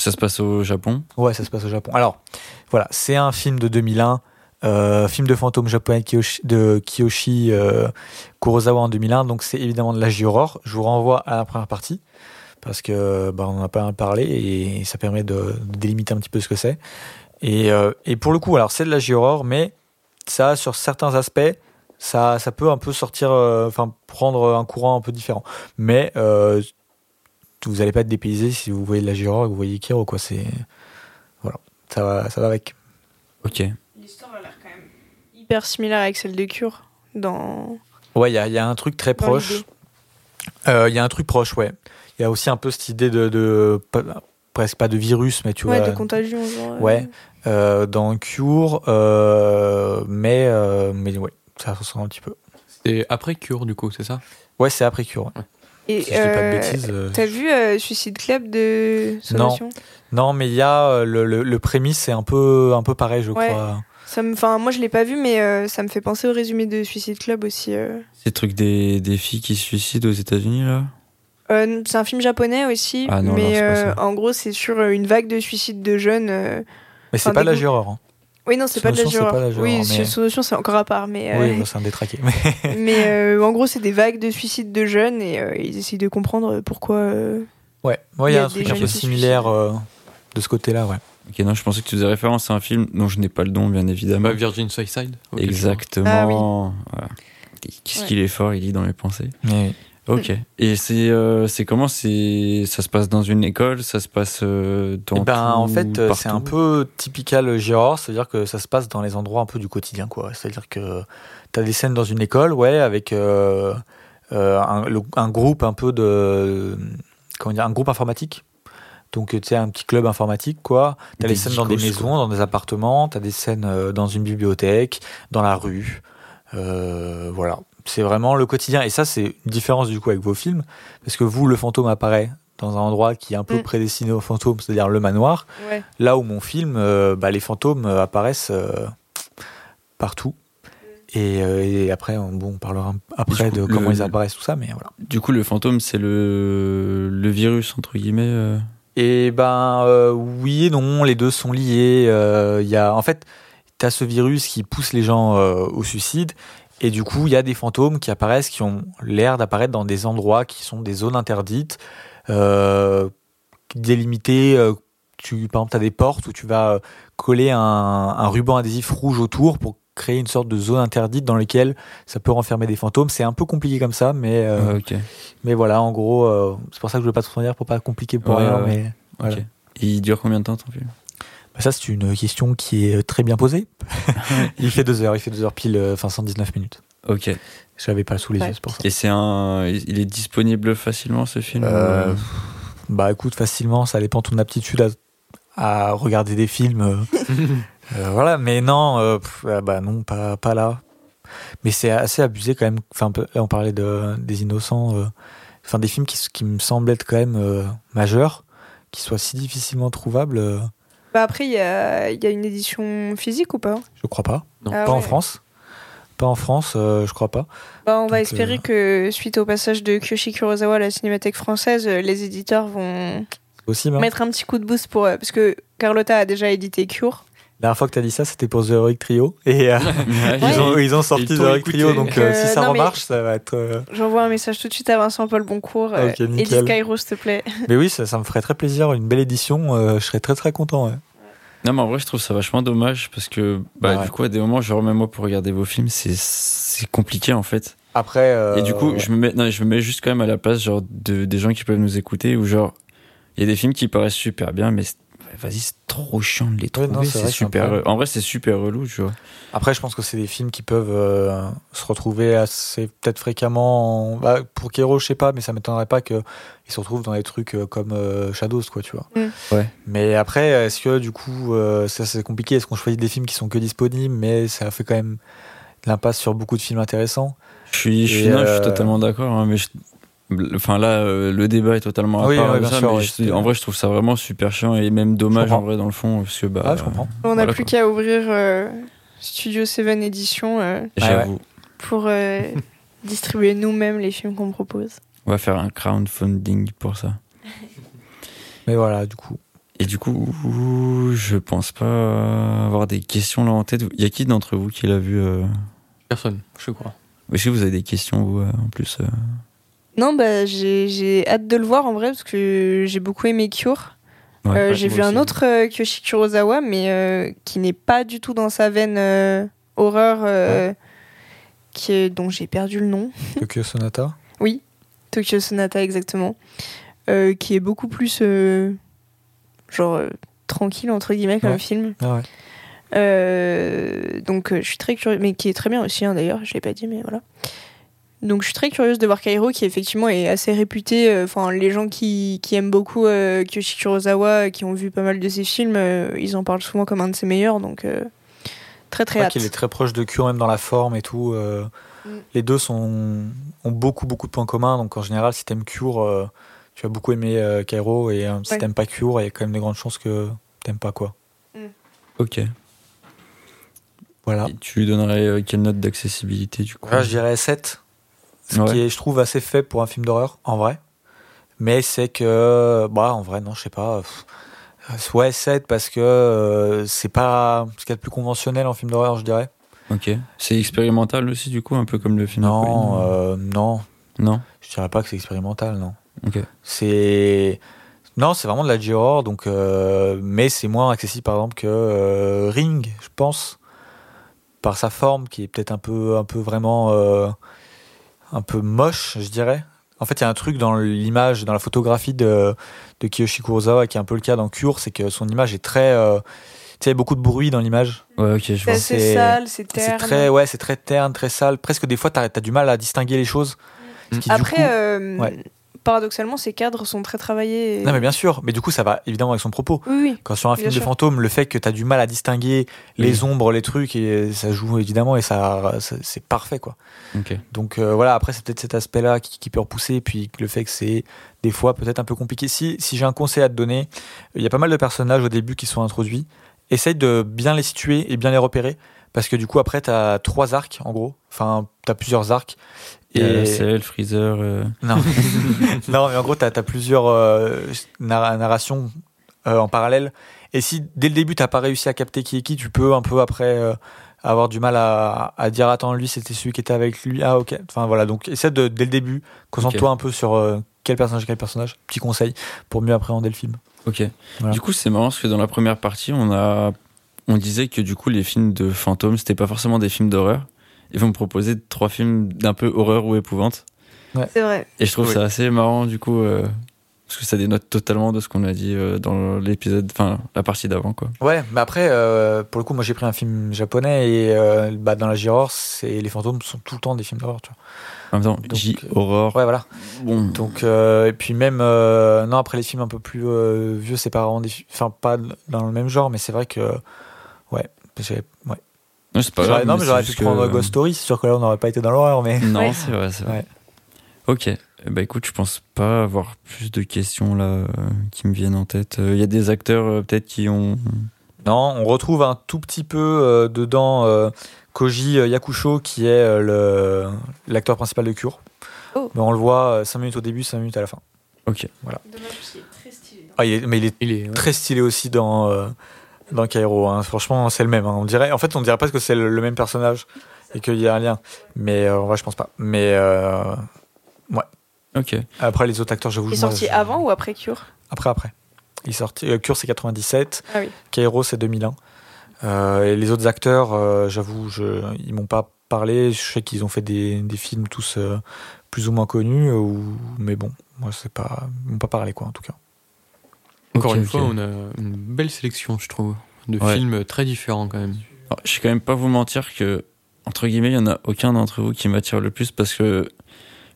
Ça se passe au Japon Ouais, ça se passe au Japon. Alors, voilà, c'est un film de 2001, euh, film de fantôme japonais de Kiyoshi, euh, Kurosawa en 2001, donc c'est évidemment de la horror. Je vous renvoie à la première partie, parce que bah, on en a pas parlé, et ça permet de, délimiter un petit peu ce que c'est. Et, euh, et pour le coup, alors c'est de la horror, mais ça, sur certains aspects, ça, ça peut un peu sortir, euh, enfin prendre un courant un peu différent. Mais vous n'allez pas être dépaysé si vous voyez de la et que vous voyez Kiro, quoi. C'est voilà, ça va, ça va avec. Ok. L'histoire a l'air quand même hyper similaire avec celle de Cure dans. Ouais, il y a, il y a un truc très dans proche. l'idée. Euh, Il y a un truc proche, ouais. Il y a aussi un peu cette idée de, de pas- presque pas de virus, mais tu Ouais, vois, de contagion, genre. euh, Ouais. euh, dans Cure, euh, mais euh, mais ouais, ça ressemble un petit peu. C'est après Cure, du coup, c'est ça? Ouais, c'est après Cure. ouais. Et Si je dis pas de euh, bêtises. euh, T'as vu euh, Suicide Club de Solution? Non, mais il y a le, le, le prémisse, c'est un peu un peu pareil, je Ouais. crois. Ça me, enfin, moi je l'ai pas vu, mais euh, ça me fait penser au résumé de Suicide Club aussi. euh. C'est le truc des, des filles qui se suicident aux États-Unis là? Euh, c'est un film japonais aussi, Ah non, non, mais euh, en gros c'est sur une vague de suicides de jeunes. euh. Mais c'est pas de la horror. Hein. Oui, non, c'est pas de la pas genre, Oui, mais- sur Solution c'est encore à part, mais. euh, Oui, bah, c'est un détraqué. <laughs> Mais... mais euh, en gros c'est des vagues de suicides de jeunes et euh, ils essayent de comprendre pourquoi. euh, Ouais, ouais, il y a un truc un peu similaire euh, de ce côté-là, ouais. Ok, non, je pensais que tu faisais référence à un film dont je n'ai pas le nom, bien évidemment. Bah, Virgin Suicide. ok, Exactement. Ah Voilà. Qu'est-ce Ouais. qu'il est fort, il lit dans mes pensées. Mais Ok. Et c'est euh, c'est comment? C'est ça se passe dans une école, ça se passe euh, dans Eh ben, en fait, euh, c'est un peu typical Girard, c'est-à-dire que ça se passe dans les endroits un peu du quotidien, quoi. C'est-à-dire que tu as des scènes dans une école, ouais, avec euh, euh, un, le- un groupe un peu de. Comment dire Un groupe informatique. Donc, tu sais, un petit club informatique, quoi. Tu as Des scènes dans des maisons, dans des appartements, tu as des scènes euh, dans une bibliothèque, dans la rue. Euh, voilà. C'est vraiment le quotidien. Et ça, c'est une différence du coup avec vos films. Parce que vous, le fantôme apparaît dans un endroit qui est un peu Mm. prédestiné au fantôme, c'est-à-dire le manoir. Ouais. Là où mon film, euh, bah, les fantômes euh, apparaissent euh, partout. Et, euh, et après, on, bon, on parlera après coup, de comment le- ils apparaissent, tout ça, mais voilà. Du coup, le fantôme, c'est le le virus entre guillemets. euh. Et ben euh, oui et non, les deux sont liés. Euh, Il y a, en fait, tu as ce virus qui pousse les gens euh, au suicide. Et du coup, il y a des fantômes qui apparaissent, qui ont l'air d'apparaître dans des endroits qui sont des zones interdites, euh, délimitées. euh, tu, par exemple, tu as des portes où tu vas euh, coller un, un ruban adhésif rouge autour pour créer une sorte de zone interdite dans laquelle ça peut renfermer des fantômes. C'est un peu compliqué comme ça, mais, euh, Ah, mais voilà, en gros, c'est pour ça que je ne veux pas trop en dire pour pas compliquer pour Ouais, rien. Mais voilà. Ok. Et il dure combien de temps ton film? Ça, c'est une question qui est très bien posée. <laughs> il fait deux heures, il fait deux heures pile, euh, enfin 119 minutes. Ok. Je l'avais pas sous les Ouais. yeux, c'est pour ça. Et c'est un, il est disponible facilement ce film Euh, Bah écoute, facilement, ça dépend de ton aptitude à, à regarder des films. <laughs> euh, euh, voilà, mais non, euh, pff, ah bah non, pas, pas là. mais c'est assez abusé quand même. Enfin, on parlait de, des innocents, euh, enfin des films qui, qui me semblent être quand même euh, majeurs, qui soient si difficilement trouvables. Bah après, il y a, il y a une édition physique ou pas? Je crois pas. Non. Ah pas en. France? Pas en France, euh, je crois pas. Bah, on va espérer euh, que suite au passage de Kyoshi Kurosawa à la Cinémathèque française, euh, les éditeurs vont. Hein. mettre un petit coup de boost pour. euh, parce que Carlotta a déjà édité Cure. La dernière fois que tu as dit ça, c'était pour The Heroic Trio. Et euh, <laughs> ils, ont, ils ont sorti Ils The Heroic. Trio, donc euh, Euh, si ça non, mais- remarche, ça va être. euh, J'envoie un message tout de suite à Vincent Paul Boncourt. Euh, Ok, Edith nickel. Cairo, s'il te plaît. <laughs> Mais oui, ça, ça me ferait très plaisir. Une belle édition, euh, je serais très très content. ouais. Non, mais en vrai, je trouve ça vachement dommage parce que, bah, Ouais. du coup, à des moments, genre, même moi, pour regarder vos films, c'est, c'est compliqué, en fait. Après. euh, Et du coup, ouais. je me mets, non, je me mets juste quand même à la place, genre, de, des gens qui peuvent nous écouter ou genre, il y a des films qui paraissent super bien, mais c'est- vas-y, c'est trop chiant de les trouver. non, c'est vrai, super, en vrai, c'est super relou, tu vois. Après, je pense que c'est des films qui peuvent euh, se retrouver assez peut-être fréquemment. en- Bah, pour Kero, je sais pas, mais ça m'étonnerait pas qu'ils se retrouvent dans des trucs euh, comme euh, Shadows, quoi, tu vois. Mm. Ouais. Mais après, est-ce que du coup, euh, ça c'est compliqué? Est-ce qu'on choisit des films qui sont que disponibles, mais ça fait quand même l'impasse sur beaucoup de films intéressants? Je suis, je suis, Et, non, je suis totalement d'accord, hein, mais je- enfin là, euh, le débat est totalement à Oui, part ouais, ça, sûr, mais ouais, je- c'est- en vrai, je trouve ça vraiment super chiant et même dommage en vrai dans le fond, parce que bah, Ah, je comprends. On n'a Voilà, plus qu'à ouvrir euh, Studio 7 Edition euh, J'avoue. pour euh, <laughs> distribuer nous-mêmes les films qu'on propose. On va faire un crowdfunding pour ça. <laughs> Mais voilà, du coup. Et du coup, je pense pas avoir des questions là en tête. Il y a qui d'entre vous qui l'a vu euh, Personne, je crois. Est-ce que vous avez des questions vous, euh, en plus euh? Non, bah, j'ai hâte de le voir en vrai parce que j'ai beaucoup aimé Cure. Ouais, Euh, j'ai vu un autre euh, Kyoshi Kurosawa, mais euh, qui n'est pas du tout dans sa veine euh, horreur, qui est, dont j'ai perdu le nom. <laughs> Tokyo Sonata. Oui, Tokyo Sonata exactement, qui est beaucoup plus genre tranquille entre guillemets comme Ouais. film. Ah donc je suis très curieuse, mais qui est très bien aussi hein, d'ailleurs, je l'ai pas dit, mais voilà. Donc je suis très curieuse de voir Kairo qui effectivement est assez réputé. euh, Enfin les gens qui, qui aiment beaucoup euh, Kyoshi Kurosawa, qui ont vu pas mal de ses films, euh, ils en parlent souvent comme un de ses meilleurs. Donc euh, très très hâte. qu'il est très proche de Cure, même dans la forme et tout. euh, Mm. Les deux sont, ont beaucoup, beaucoup de points communs. Donc, en général, si t'aimes Cure, euh, tu vas beaucoup aimer euh, Cairo. Et euh, si Ouais. t'aimes pas Cure, il y a quand même de grandes chances que t'aimes pas, quoi. Ok. Voilà. Et tu lui donnerais euh, quelle note d'accessibilité du coup? Là, je dirais 7. Ce Ouais. qui est, je trouve, assez faible pour un film d'horreur, en vrai. Mais c'est que, bah, en vrai, non, je sais pas. pff, euh, Ouais, 7 parce que euh, c'est pas ce qu'il y a de plus conventionnel en film d'horreur, je dirais. Ok. C'est expérimental aussi du coup, un peu comme le film. Non, euh, non, Non. je dirais pas que c'est expérimental, non. Ok. C'est non, c'est vraiment de la J-horror, donc euh, mais c'est moins accessible par exemple que Ring, je pense, par sa forme qui est peut-être un peu un peu vraiment euh, un peu moche, je dirais. En fait, il y a un truc dans l'image, dans la photographie de, de Kiyoshi Kurosawa qui est un peu le cas dans Cure, c'est que son image est très euh, tu sais, il y a beaucoup de bruit dans l'image. Ouais, ok, je C'est vois. c'est- sale, c'est C'est terne. très ouais, c'est très terne, très sale. Presque des fois, t'as as du mal à distinguer les choses. Du Après, coup- euh, ouais. Paradoxalement, ces cadres sont très travaillés. et- Non mais bien sûr, mais du coup ça va évidemment avec son propos. Oui, oui. Quand sur un Bien film de sûr. fantôme, le fait que tu as du mal à distinguer les Oui. ombres, les trucs, et ça joue évidemment, et ça, ça- c'est parfait quoi. Ok. Donc euh, voilà, après c'est peut-être cet aspect-là qui, qui peut repousser, et puis le fait que c'est des fois peut-être un peu compliqué. Si, si j'ai un conseil à te donner, il y a pas mal de personnages au début qui sont introduits. Essaye de bien les situer et bien les repérer, parce que du coup après tu as trois arcs en gros, enfin tu as plusieurs arcs. Et la selle, Freezer. euh, Non. <laughs> <laughs> non, mais en gros, tu as, plusieurs euh, narra- narrations euh, en parallèle. Et si dès le début, t'as pas réussi à capter qui est qui, tu peux un peu après euh, avoir du mal à, à dire Attends, lui, c'était celui qui était avec lui. Ah, ok. Enfin, voilà. Donc, essaie de, dès le début, concentre-toi un peu sur euh, quel personnage, quel personnage. Petit conseil pour mieux appréhender le film. Ok. Voilà. Du coup, c'est marrant parce que dans la première partie, on a, on disait que du coup, les films de fantômes, c'était pas forcément des films d'horreur. Ils vont me proposer trois films d'un peu horreur ou épouvante. C'est vrai. Et je trouve Oui. ça assez marrant du coup, euh, parce que ça dénote totalement de ce qu'on a dit euh, dans l'épisode, enfin la partie d'avant quoi. Ouais, mais après, euh, pour le coup, moi j'ai pris un film japonais et euh, bah, dans la J-horror, c'est- les fantômes sont tout le temps des films d'horreur. Tu En même temps, Donc, J horror. vois. Ouais, voilà. Bon. Donc euh, et puis même euh, non après les films un peu plus euh, vieux c'est pas vraiment des enfin pas dans le même genre mais c'est vrai que ouais j'ai ouais Non, c'est pas grave. non, mais j'aurais pu que- prendre Ghost Story, c'est sûr que là, on n'aurait pas été dans l'horreur, mais. Non, Ouais. c'est vrai, c'est vrai. Ouais. Ok. Ben, écoute, je pense pas avoir plus de questions là euh, qui me viennent en tête. Il y a des acteurs euh, peut-être qui ont. Non, on retrouve un tout petit peu euh, dedans euh, Koji euh, Yakusho, qui est euh, le- l'acteur principal de Cure. Oh. Mais on le voit 5 minutes au début, 5 minutes à la fin. Ok. Dommage parce qu'il est très stylé. Ah, il est- mais il est Il est. ouais. très stylé aussi dans, euh, dans Cairo. hein. Franchement, c'est le même. hein. On dirait, en fait, on dirait presque que c'est le, le même personnage et qu'il y a un lien. Mais euh, en vrai, je pense pas. Mais euh, Ok. après, les autres acteurs, j'avoue. Il est sorti je- avant ou après Cure? Après, après. Il sorti. euh, Cure, c'est 97. Ah oui. Cairo, c'est 2001. Euh, et les autres acteurs, euh, j'avoue, je, ils m'ont pas parlé. Je sais qu'ils ont fait des, des films tous euh, plus ou moins connus. Ou, mais bon, moi, c'est pas, ils m'ont pas parlé, quoi, en tout cas. Encore une fois, on a une belle sélection, je trouve, de Ouais. films très différents quand même. Alors, je vais quand même pas vous mentir que, entre guillemets, il y en a aucun d'entre vous qui m'attire le plus parce que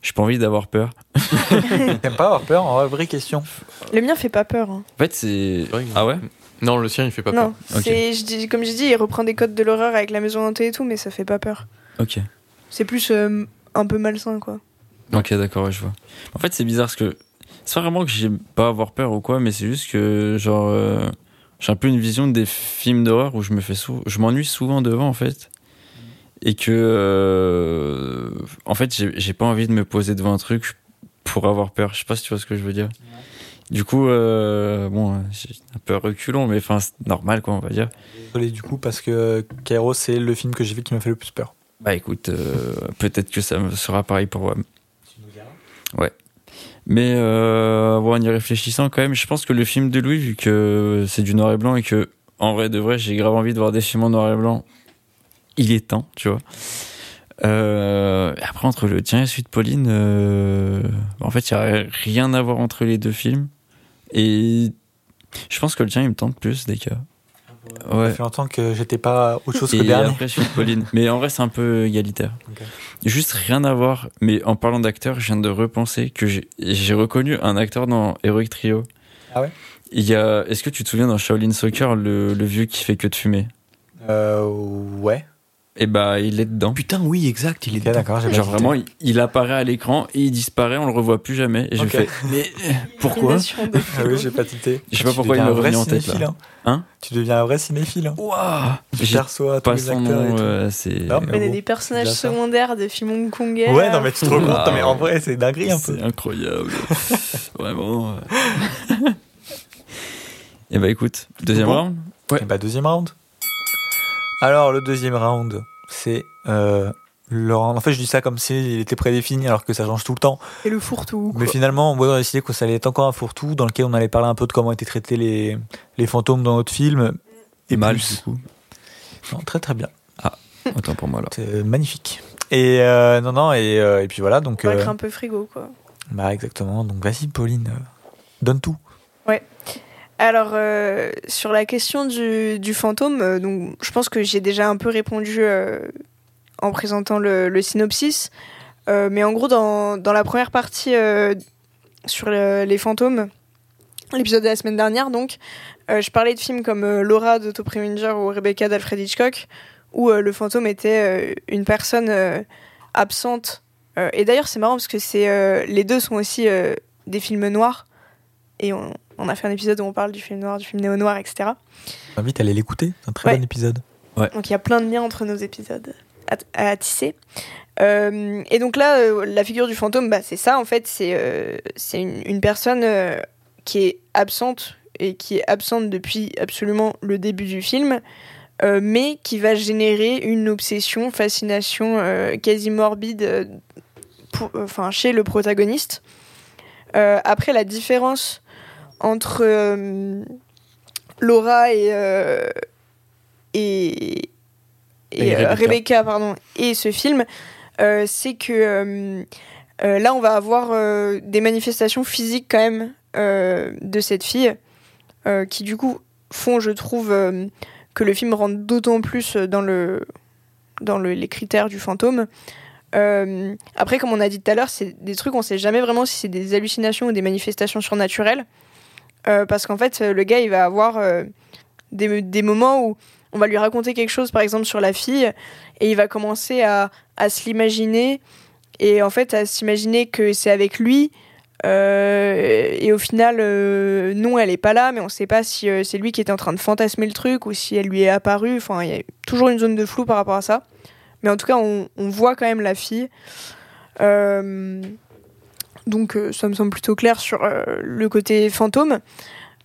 j'ai pas envie d'avoir peur. <laughs> T'aimes pas avoir peur En vrai, vraie question. Le mien fait pas peur. hein. En fait, c'est. Ah ouais Non, le sien, il fait pas peur. Non, Ok. c'est, je dis, comme j'ai dit, il reprend des codes de l'horreur avec la maison hantée et tout, mais ça fait pas peur. Ok. C'est plus euh, un peu malsain, quoi. Ok, d'accord, ouais, je vois. En fait, c'est bizarre parce que c'est pas vraiment que j'aime pas avoir peur ou quoi, mais c'est juste que, genre, euh, j'ai un peu une vision des films d'horreur où je me fais sou- je m'ennuie souvent devant, en fait. Et que, euh, en fait, j'ai j'ai pas envie de me poser devant un truc pour avoir peur. Je sais pas si tu vois ce que je veux dire. Du coup, euh, bon, j'ai un peu reculon, mais enfin, c'est normal, quoi, on va dire. Désolé du coup, parce que Cairo, c'est le film que j'ai vu qui m'a fait le plus peur. Bah écoute, euh, peut-être que ça me sera pareil pour moi. Mais euh, en y réfléchissant quand même, je pense que le film de Louis, vu que c'est du noir et blanc et que en vrai de vrai, j'ai grave envie de voir des films en noir et blanc, il est temps, tu vois. Euh, après, entre le tien et celui de Pauline, euh, en fait, il n'y a rien à voir entre les deux films. Et je pense que le tien, il me tente plus, des cas. Ça Ouais. fait longtemps que j'étais pas autre chose que Et dernier. après, celui de Pauline. <laughs> Mais en vrai, c'est un peu égalitaire. Juste rien à voir. Mais en parlant d'acteur, je viens de repenser que j'ai j'ai reconnu un acteur dans Heroic Trio. Ah ouais? Il y a. Est-ce que tu te souviens dans Shaolin Soccer, le, le vieux qui fait que de fumer? Euh, ouais. Et bah, il est dedans. Putain, oui, exact, il est Ok, d'accord. j'ai pas Genre vraiment, il, il apparaît à l'écran et il disparaît, on le revoit plus jamais. Et je Ok. fais, <laughs> mais pourquoi? Ah oui, j'ai pas cité. Je sais pas Tu pourquoi il me revient en tête, cinéphile, là. Hein, Hein? Tu deviens un vrai cinéphile. Hein. Waouh Tu perçois tous pas les acteurs et nom, tout. euh, c'est. Non, mais- On est bon, des personnages secondaires de films hongkongais. Ouais, non, mais tu te rends compte. Non, mais en ouais. vrai, c'est dinguerie un peu. C'est incroyable. <laughs> Vraiment. <laughs> Et bah écoute, deuxième round? Et bah, deuxième round. Alors, le deuxième round, c'est euh, le round. En fait, je dis ça comme s'il était prédéfini, alors que ça change tout le temps. Et le fourre-tout. Mais finalement, on a décidé que ça allait être encore un fourre-tout dans lequel on allait parler un peu de comment étaient traités les, les fantômes dans notre film. Et Mal plus. du coup. Non, très très bien. Autant pour moi là. C'est magnifique. Et euh, non, non, et, euh, et puis voilà, donc. Faut être euh, un peu frigo, quoi. bah, exactement. Donc, vas-y, Pauline, euh, donne tout. Alors, euh, sur la question du, fantôme, euh, donc, je pense que j'ai déjà un peu répondu euh, en présentant le, synopsis. Mais en gros, dans, dans la première partie sur le- les fantômes, l'épisode de la semaine dernière, donc, je parlais de films comme Laura de Top Preminger ou Rebecca d'Alfred Hitchcock, où le fantôme était une personne absente. Et d'ailleurs, c'est marrant parce que c'est les deux sont aussi des films noirs. Et on, on a fait un épisode où on parle du film noir, du film néo-noir, etc. J'invite à aller l'écouter. C'est un très Ouais. bon épisode. Donc il y a plein de liens entre nos épisodes à, à tisser. Euh, et donc là, euh, la figure du fantôme, bah, c'est ça en fait, c'est euh, c'est une, une personne euh, qui est absente et qui est absente depuis absolument le début du film, euh, mais qui va générer une obsession, fascination euh, quasi morbide pour- enfin, chez le protagoniste. Euh, après, la différence entre euh, Laura et, euh, et, et, Et euh, Rebecca. Rebecca, pardon, et ce film, c'est que là, on va avoir des manifestations physiques quand même de cette fille, qui du coup font, je trouve, que le film rentre d'autant plus dans, le, dans le, les critères du fantôme. Euh, après, comme on a dit tout à l'heure, c'est des trucs, on sait jamais vraiment si c'est des hallucinations ou des manifestations surnaturelles. Euh, parce qu'en fait, le gars, il va avoir euh, des, des moments où on va lui raconter quelque chose, par exemple, sur la fille, et il va commencer à, à se l'imaginer, et en fait, à s'imaginer que c'est avec lui. euh, et au final, non, elle est pas là, mais on sait pas si c'est lui qui était en train de fantasmer le truc ou si elle lui est apparue. Enfin, il y a toujours une zone de flou par rapport à ça. Mais en tout cas, on, voit quand même la fille. Donc, euh, ça me semble plutôt clair sur euh, le côté fantôme.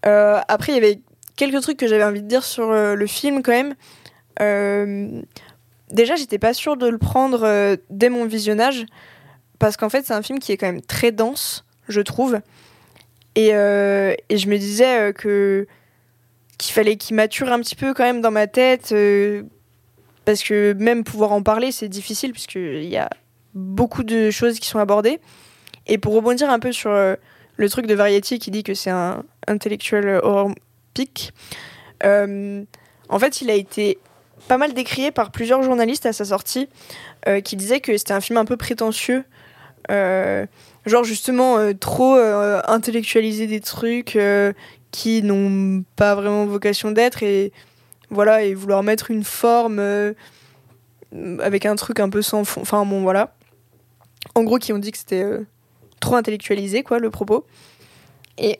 Euh, après, il y avait quelques trucs que j'avais envie de dire sur le film quand même. Déjà, j'étais pas sûre de le prendre dès mon visionnage parce qu'en fait, c'est un film qui est quand même très dense, je trouve. Et, et je me disais que qu'il fallait qu'il mature un petit peu quand même dans ma tête parce que même pouvoir en parler, c'est difficile puisqu'il y a beaucoup de choses qui sont abordées. Et pour rebondir un peu sur euh, le truc de Variety qui dit que c'est un intellectuel horror pic, euh, en fait, il a été pas mal décrié par plusieurs journalistes à sa sortie euh, qui disaient que c'était un film un peu prétentieux. Euh, genre justement euh, trop euh, intellectualiser des trucs euh, qui n'ont pas vraiment vocation d'être et voilà et vouloir mettre une forme euh, avec un truc un peu sans fond enfin bon voilà en gros qui ont dit que c'était euh, trop intellectualisé quoi le propos. Et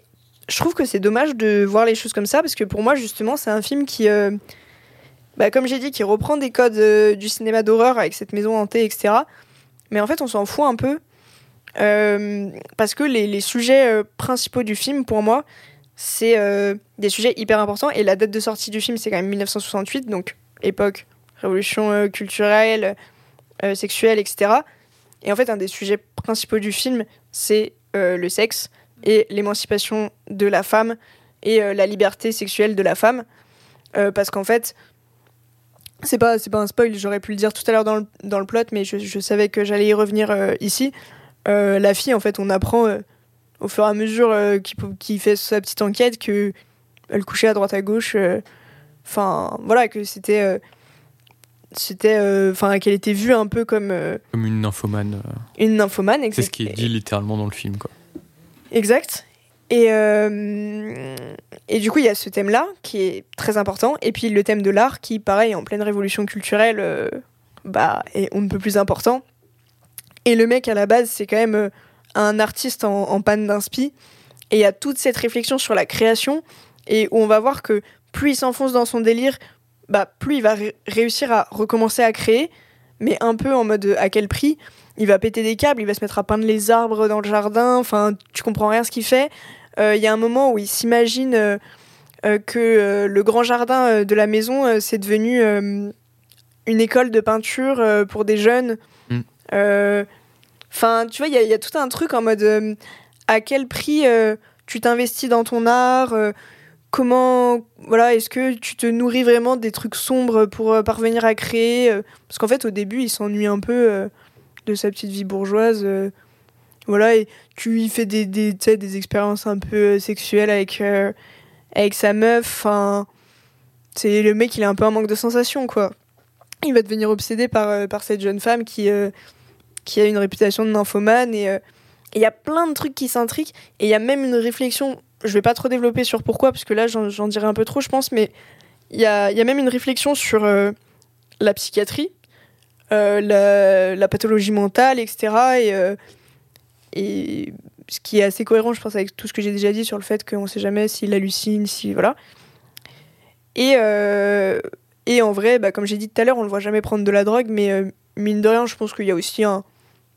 je trouve que c'est dommage de voir les choses comme ça parce que pour moi justement c'est un film qui euh, bah, comme j'ai dit qui reprend des codes euh, du cinéma d'horreur avec cette maison hantée etc mais en fait on s'en fout un peu euh, parce que les, les sujets principaux du film pour moi c'est des sujets hyper importants. Et la date de sortie du film c'est quand même 1968 donc époque révolution culturelle sexuelle etc et en fait un des sujets principaux du film c'est euh, le sexe et l'émancipation de la femme et euh, la liberté sexuelle de la femme. Euh, parce qu'en fait c'est pas pas un spoil j'aurais pu le dire tout à l'heure dans le, dans le plot mais je, je savais que j'allais y revenir ici. La fille en fait on apprend au fur et à mesure qu'il fait sa petite enquête que elle couchait à droite à gauche enfin voilà que c'était c'était euh, enfin qu'elle était vue un peu comme euh, Comme une nymphomane. euh, une nymphomane C'est ce qui est dit littéralement dans le film. Quoi. Exact. Et, et du coup, il y a ce thème-là qui est très important. Et puis le thème de l'art qui, pareil, en pleine révolution culturelle, bah, est on ne peut plus important. Et le mec, à la base, c'est quand même un artiste en, en panne d'inspi. Et il y a toute cette réflexion sur la création. Et où on va voir que plus il s'enfonce dans son délire, bah, plus il va ré- réussir à recommencer à créer. Mais un peu en mode à quel prix il va péter des câbles, il va se mettre à peindre les arbres dans le jardin, enfin, tu comprends rien ce qu'il fait. Euh, Il y a un moment où il s'imagine euh, euh, que le grand jardin de la maison, c'est devenu une école de peinture pour des jeunes. Mm. Enfin, tu vois, il y, y a tout un truc en mode à quel prix tu t'investis dans ton art Comment, voilà, est-ce que tu te nourris vraiment des trucs sombres pour euh, parvenir à créer euh, Parce qu'en fait, au début, il s'ennuie un peu euh, de sa petite vie bourgeoise. voilà, et tu lui fais des, des, des expériences un peu sexuelles avec, avec sa meuf. Enfin, c'est le mec, il a un peu un manque de sensations, quoi. Il va devenir obsédé par, par cette jeune femme qui, qui a une réputation de nymphomane. Et et il y a plein de trucs qui s'intriquent. Et il y a même une réflexion, je vais pas trop développer sur pourquoi, parce que là, j'en dirai un peu trop, je pense, mais il y a, y a même une réflexion sur euh, la psychiatrie, euh, la, pathologie mentale, etc. Et, euh, et ce qui est assez cohérent, je pense, avec tout ce que j'ai déjà dit sur le fait qu'on sait jamais s'il hallucine, si. Voilà. Et, et en vrai, bah, comme j'ai dit tout à l'heure, on le voit jamais prendre de la drogue, mais mine de rien, je pense qu'il y a aussi un,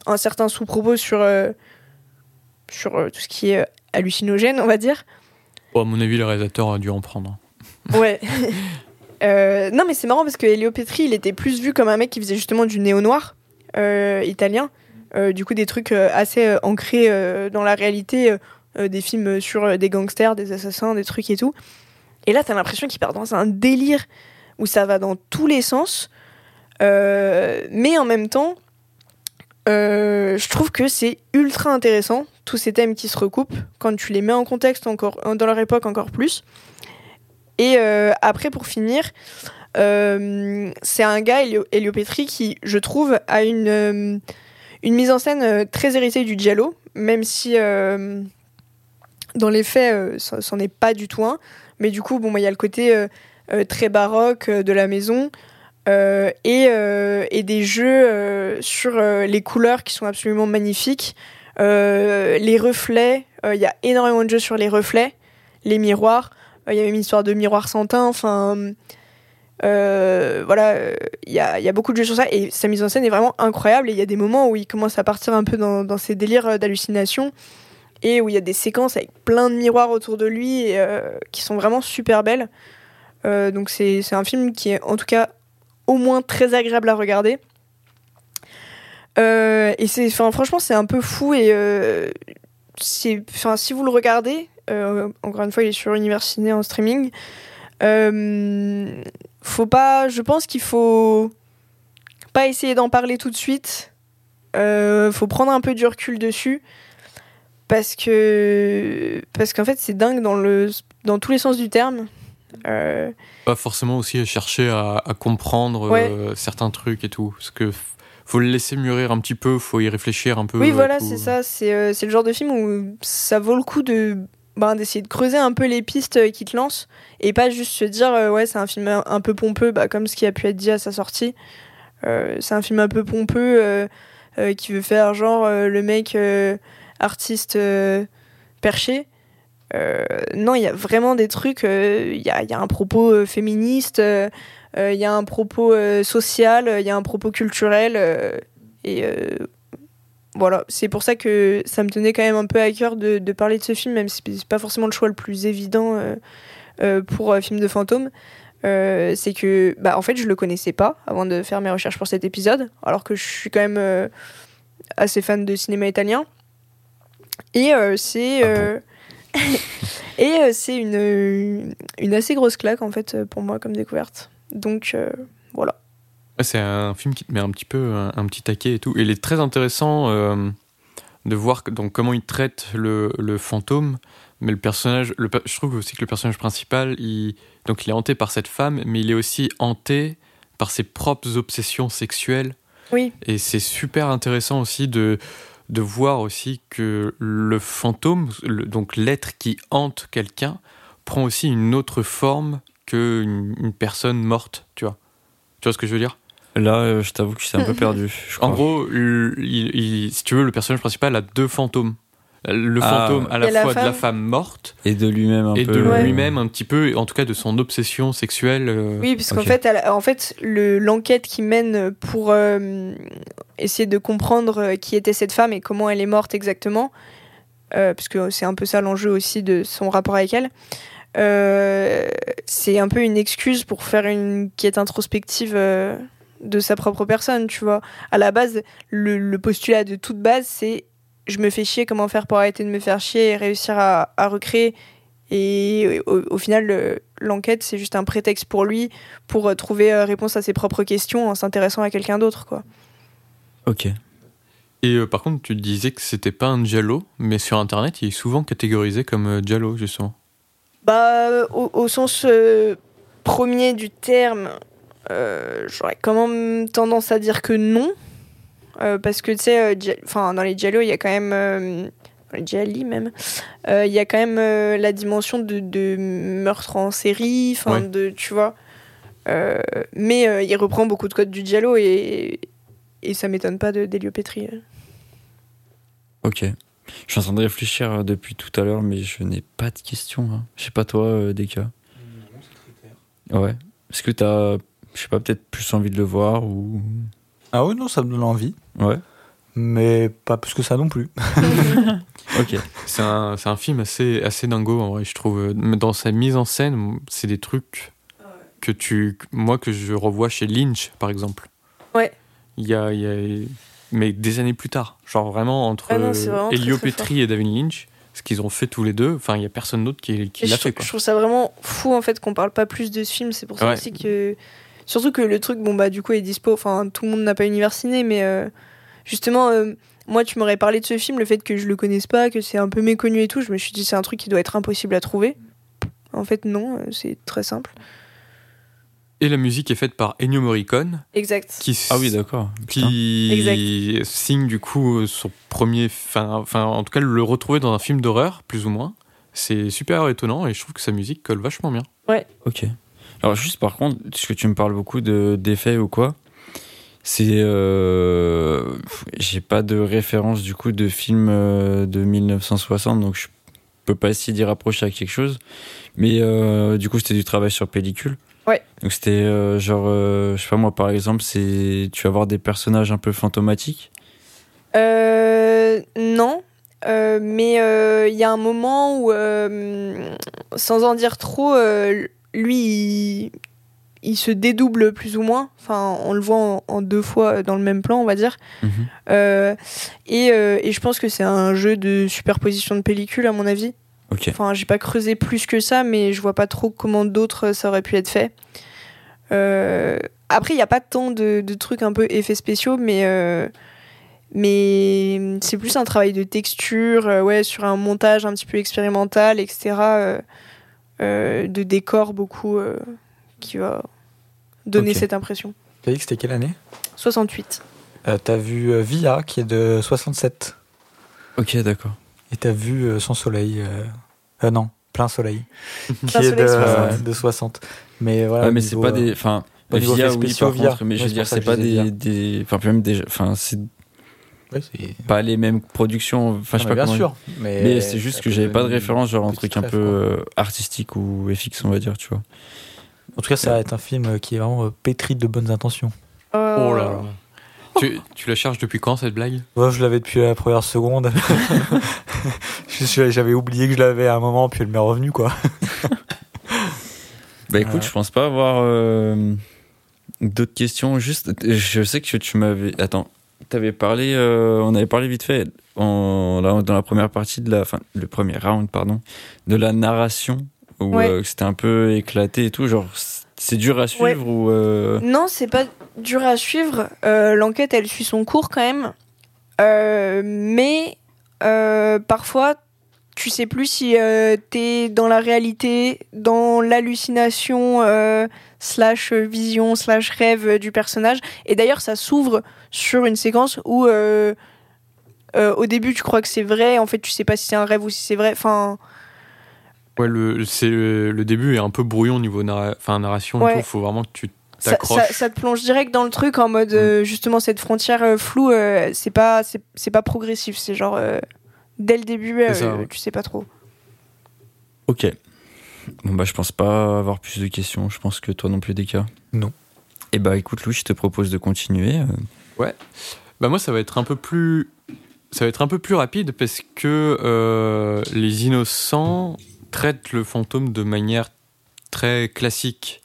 un certain sous-propos sur, sur euh, tout ce qui est euh, hallucinogène, on va dire. Bon, à mon avis, le réalisateur a dû en prendre. <laughs> Ouais. <laughs> Euh, non, mais c'est marrant parce que Elio Petri, il était plus vu comme un mec qui faisait justement du néo-noir italien. Du coup, des trucs assez ancrés dans la réalité, des films sur des gangsters, des assassins, des trucs et tout. Et là, t'as l'impression qu'il part dans un délire où ça va dans tous les sens. Euh, mais en même temps, euh, je trouve que c'est ultra intéressant, tous ces thèmes qui se recoupent, quand tu les mets en contexte encore, dans leur époque encore plus. Et euh, après, pour finir, euh, c'est un gars, Elio, Petri, qui, je trouve, a une, euh, mise en scène euh, très héritée du Giallo, même si euh, dans les faits, euh, c'en est pas du tout un. Mais du coup, bon, bah, il y a le côté euh, euh, très baroque euh, de la maison. euh, et, euh, des jeux euh, sur euh, les couleurs qui sont absolument magnifiques. Euh, les reflets, euh, il y a énormément de jeux sur les reflets, les miroirs. Euh, Il y a une histoire de miroir sans teint. Enfin, voilà, il y, a, beaucoup de jeux sur ça. Et sa mise en scène est vraiment incroyable. Et il y a des moments où il commence à partir un peu dans, ses délires d'hallucination. Et où il y a des séquences avec plein de miroirs autour de lui qui sont vraiment super belles. Donc c'est un film qui est en tout cas au moins très agréable à regarder. Euh, et c'est, enfin, franchement, c'est un peu fou et euh, c'est, enfin, si vous le regardez, euh, encore une fois, il est sur Universiné en streaming. Faut pas, je pense qu'il faut pas essayer d'en parler tout de suite. Faut prendre un peu du recul dessus parce que parce qu'en fait c'est dingue dans le dans tous les sens du terme. Pas forcément aussi à chercher à, à comprendre Ouais. certains trucs et tout. Parce que faut le laisser mûrir un petit peu, faut y réfléchir un peu. Oui, voilà, c'est ça. C'est euh, c'est le genre de film où ça vaut le coup de ben, d'essayer de creuser un peu les pistes euh, qui te lancent et pas juste se dire euh, ouais c'est un film un, peu pompeux bah, comme ce qui a pu être dit à sa sortie. Euh, c'est un film un peu pompeux euh, qui veut faire genre le mec artiste perché. Non, il y a vraiment des trucs. Il y, a, y a un propos féministe, il y a un propos euh, social, euh, il y a un propos culturel. euh, et euh, voilà, c'est pour ça que ça me tenait quand même un peu à cœur de, parler de ce film, même si c'est pas forcément le choix le plus évident euh, euh, pour euh, film de fantôme. Euh, c'est que, bah, en fait, je le connaissais pas avant de faire mes recherches pour cet épisode, alors que je suis quand même euh, assez fan de cinéma italien. Et euh, c'est. Euh, <laughs> et euh, c'est une, une assez grosse claque, en fait, pour moi, comme découverte. Donc, euh, voilà. C'est un film qui te met un petit peu un, un petit taquet et tout. Et il est très intéressant euh, de voir donc, comment il traite le, le fantôme. Mais le personnage, le, je trouve aussi que le personnage principal, il, donc il est hanté par cette femme, mais il est aussi hanté par ses propres obsessions sexuelles. Oui. Et c'est super intéressant aussi de, de voir aussi que le fantôme, le- donc l'être qui hante quelqu'un, prend aussi une autre forme qu'une une personne morte, tu vois. Tu vois ce que je veux dire? Là, euh, je t'avoue que je suis un peu perdu. <laughs> je En crois. gros, il- il- il- si tu veux, le personnage principal a deux fantômes. Le Ah, fantôme à la fois de la femme. morte Et de lui-même un et peu. de Ouais. lui-même un petit peu, en tout cas de son obsession sexuelle. euh, Oui, puisqu'en Ok. fait, elle- en fait, le- l'enquête qui mène pour euh, essayer de comprendre euh, qui était cette femme et comment elle est morte exactement, euh, puisque c'est un peu ça l'enjeu aussi de son rapport avec elle. Euh, c'est un peu une excuse pour faire une quête introspective euh, de sa propre personne, tu vois. À la base, le, postulat de toute base, c'est je me fais chier, comment faire pour arrêter de me faire chier et réussir à, recréer. Et au, final, le- l'enquête, c'est juste un prétexte pour lui pour euh, trouver réponse à ses propres questions en s'intéressant à quelqu'un d'autre, quoi. Ok. Et par contre, tu disais que c'était pas un giallo, mais sur internet, il est souvent catégorisé comme giallo, justement. Bah, euh, au, au sens euh, premier du terme, euh, j'aurais quand même tendance à dire que non. Euh, parce que, tu sais, enfin, dans les Giallo, il y a quand même. dans les Gialli même, il y a quand même la dimension de, de meurtre en série, enfin, Ouais. de. Tu vois. Mais il reprend beaucoup de codes du Giallo et, et ça m'étonne pas de d'Elio Petri. Ok. Je suis en train de réfléchir euh, depuis tout à l'heure, mais je n'ai pas de questions. hein. Je sais pas toi, euh, Deka. Ouais. Est-ce que t'as, je sais pas, peut-être plus envie de le voir ou? Ah oui, non, ça me donne envie. Ouais. Mais pas plus que ça non plus. <laughs> Ok. C'est un, c'est un film assez, assez dingo, en vrai, je trouve. Dans sa mise en scène, c'est des trucs que tu. Moi, que je revois chez Lynch, par exemple. Ouais. Il y a. il y a- mais des années plus tard. Genre vraiment entre Ah non, vraiment Elio Petri et David Lynch, ce qu'ils ont fait tous les deux, enfin, il y a personne d'autre qui, qui l'a fait, quoi. je trouve ça vraiment fou en fait qu'on parle pas plus de ce film. C'est pour ça Ouais. aussi que. Surtout que le truc, bon bah du coup est dispo. Enfin, tout le monde n'a pas Univers Ciné, mais euh, justement, euh, moi tu m'aurais parlé de ce film, le fait que je le connaisse pas, que c'est un peu méconnu et tout, je me suis dit c'est un truc qui doit être impossible à trouver. En fait, non, euh, c'est très simple. Et la musique est faite par Ennio Morricone, Exact. qui, Ah oui, d'accord. Qui signe du coup son premier, enfin, enfin en tout cas le retrouver dans un film d'horreur, plus ou moins. C'est super étonnant et je trouve que sa musique colle vachement bien. Ok. Alors juste par contre, ce que tu me parles beaucoup de d'effets ou quoi, c'est euh, j'ai pas de référence du coup de film euh, de 1960 donc je peux pas essayer d'y rapprocher à quelque chose. Mais euh, du coup c'était du travail sur pellicule. Ouais. Donc c'était euh, genre euh, je sais pas moi par exemple c'est tu vas voir des personnages un peu fantomatiques? Euh, non. Euh, mais il y a un moment où, sans en dire trop, lui, il, il se dédouble plus ou moins. Enfin, on le voit en, en deux fois dans le même plan, on va dire. Mhm. Et, et je pense que c'est un jeu de superposition de pellicule, à mon avis. Enfin, j'ai pas creusé plus que ça, mais je vois pas trop comment d'autres ça aurait pu être fait. Euh, après, il n'y a pas tant de, de trucs un peu effets spéciaux, mais, euh, mais c'est plus un travail de texture, euh, ouais, sur un montage un petit peu expérimental, etc. euh, euh, de décor beaucoup, euh, qui va donner cette impression. Tu as dit que c'était quelle année? 68. euh, T'as vu euh, Via qui est de 67. Ok d'accord. Et t'as vu euh, Sans Soleil. Euh... euh, non, Plein Soleil. qui Plein est Soleil, de, 60. de 60. Mais voilà. Ouais, mais c'est pas euh, des enfin au niveau Via oui spéciaux, par Via. contre mais je veux dire c'est pas des enfin même des enfin c'est pas les mêmes productions enfin je sais pas bien comment sûr. Mais, Mais c'est juste que j'avais pas de référence, genre un truc un peu quoi. euh, artistique ou FX, on va dire, tu vois. En tout cas, ça va être un film qui est vraiment euh, pétri de bonnes intentions. Euh, Oh là là. <laughs> tu, tu la charges depuis quand cette blague? Ouais, je l'avais depuis la première seconde. <laughs> J'avais oublié que je l'avais à un moment, puis elle m'est revenue, quoi. <laughs> Bah écoute, je pense pas avoir euh, d'autres questions. Juste, je sais que tu m'avais. Attends, t'avais parlé, euh, on avait parlé vite fait en, là, dans la première partie de la. Enfin, le premier round, pardon, de la narration, où Ouais. euh, c'était un peu éclaté et tout. Genre, c'est dur à suivre ou. euh, Non, c'est pas dur à suivre. Euh, L'enquête, elle suit son cours quand même. Euh, mais parfois, tu sais plus si t'es dans la réalité, dans l'hallucination, slash vision, slash rêve du personnage. Et d'ailleurs, ça s'ouvre sur une séquence où au début, tu crois que c'est vrai. En fait, tu sais pas si c'est un rêve ou si c'est vrai. Enfin, Ouais, le, c'est, le début est un peu brouillon au niveau narra- enfin, narration Ouais. tout. Faut vraiment que tu ça, t'accroches. ça- ça te plonge direct dans le truc en mode euh, justement cette frontière euh, floue euh, c'est pas c'est c'est pas progressif c'est genre euh, dès le début euh, ça, ouais. tu sais pas trop Ok. Bon bah je pense pas avoir plus de questions. Je pense que toi non plus, Deka. Non. Et bah écoute, Louis, je te propose de continuer. euh. Bah moi ça va être un peu plus ça va être un peu plus rapide parce que euh, les innocents traitent le fantôme de manière très classique.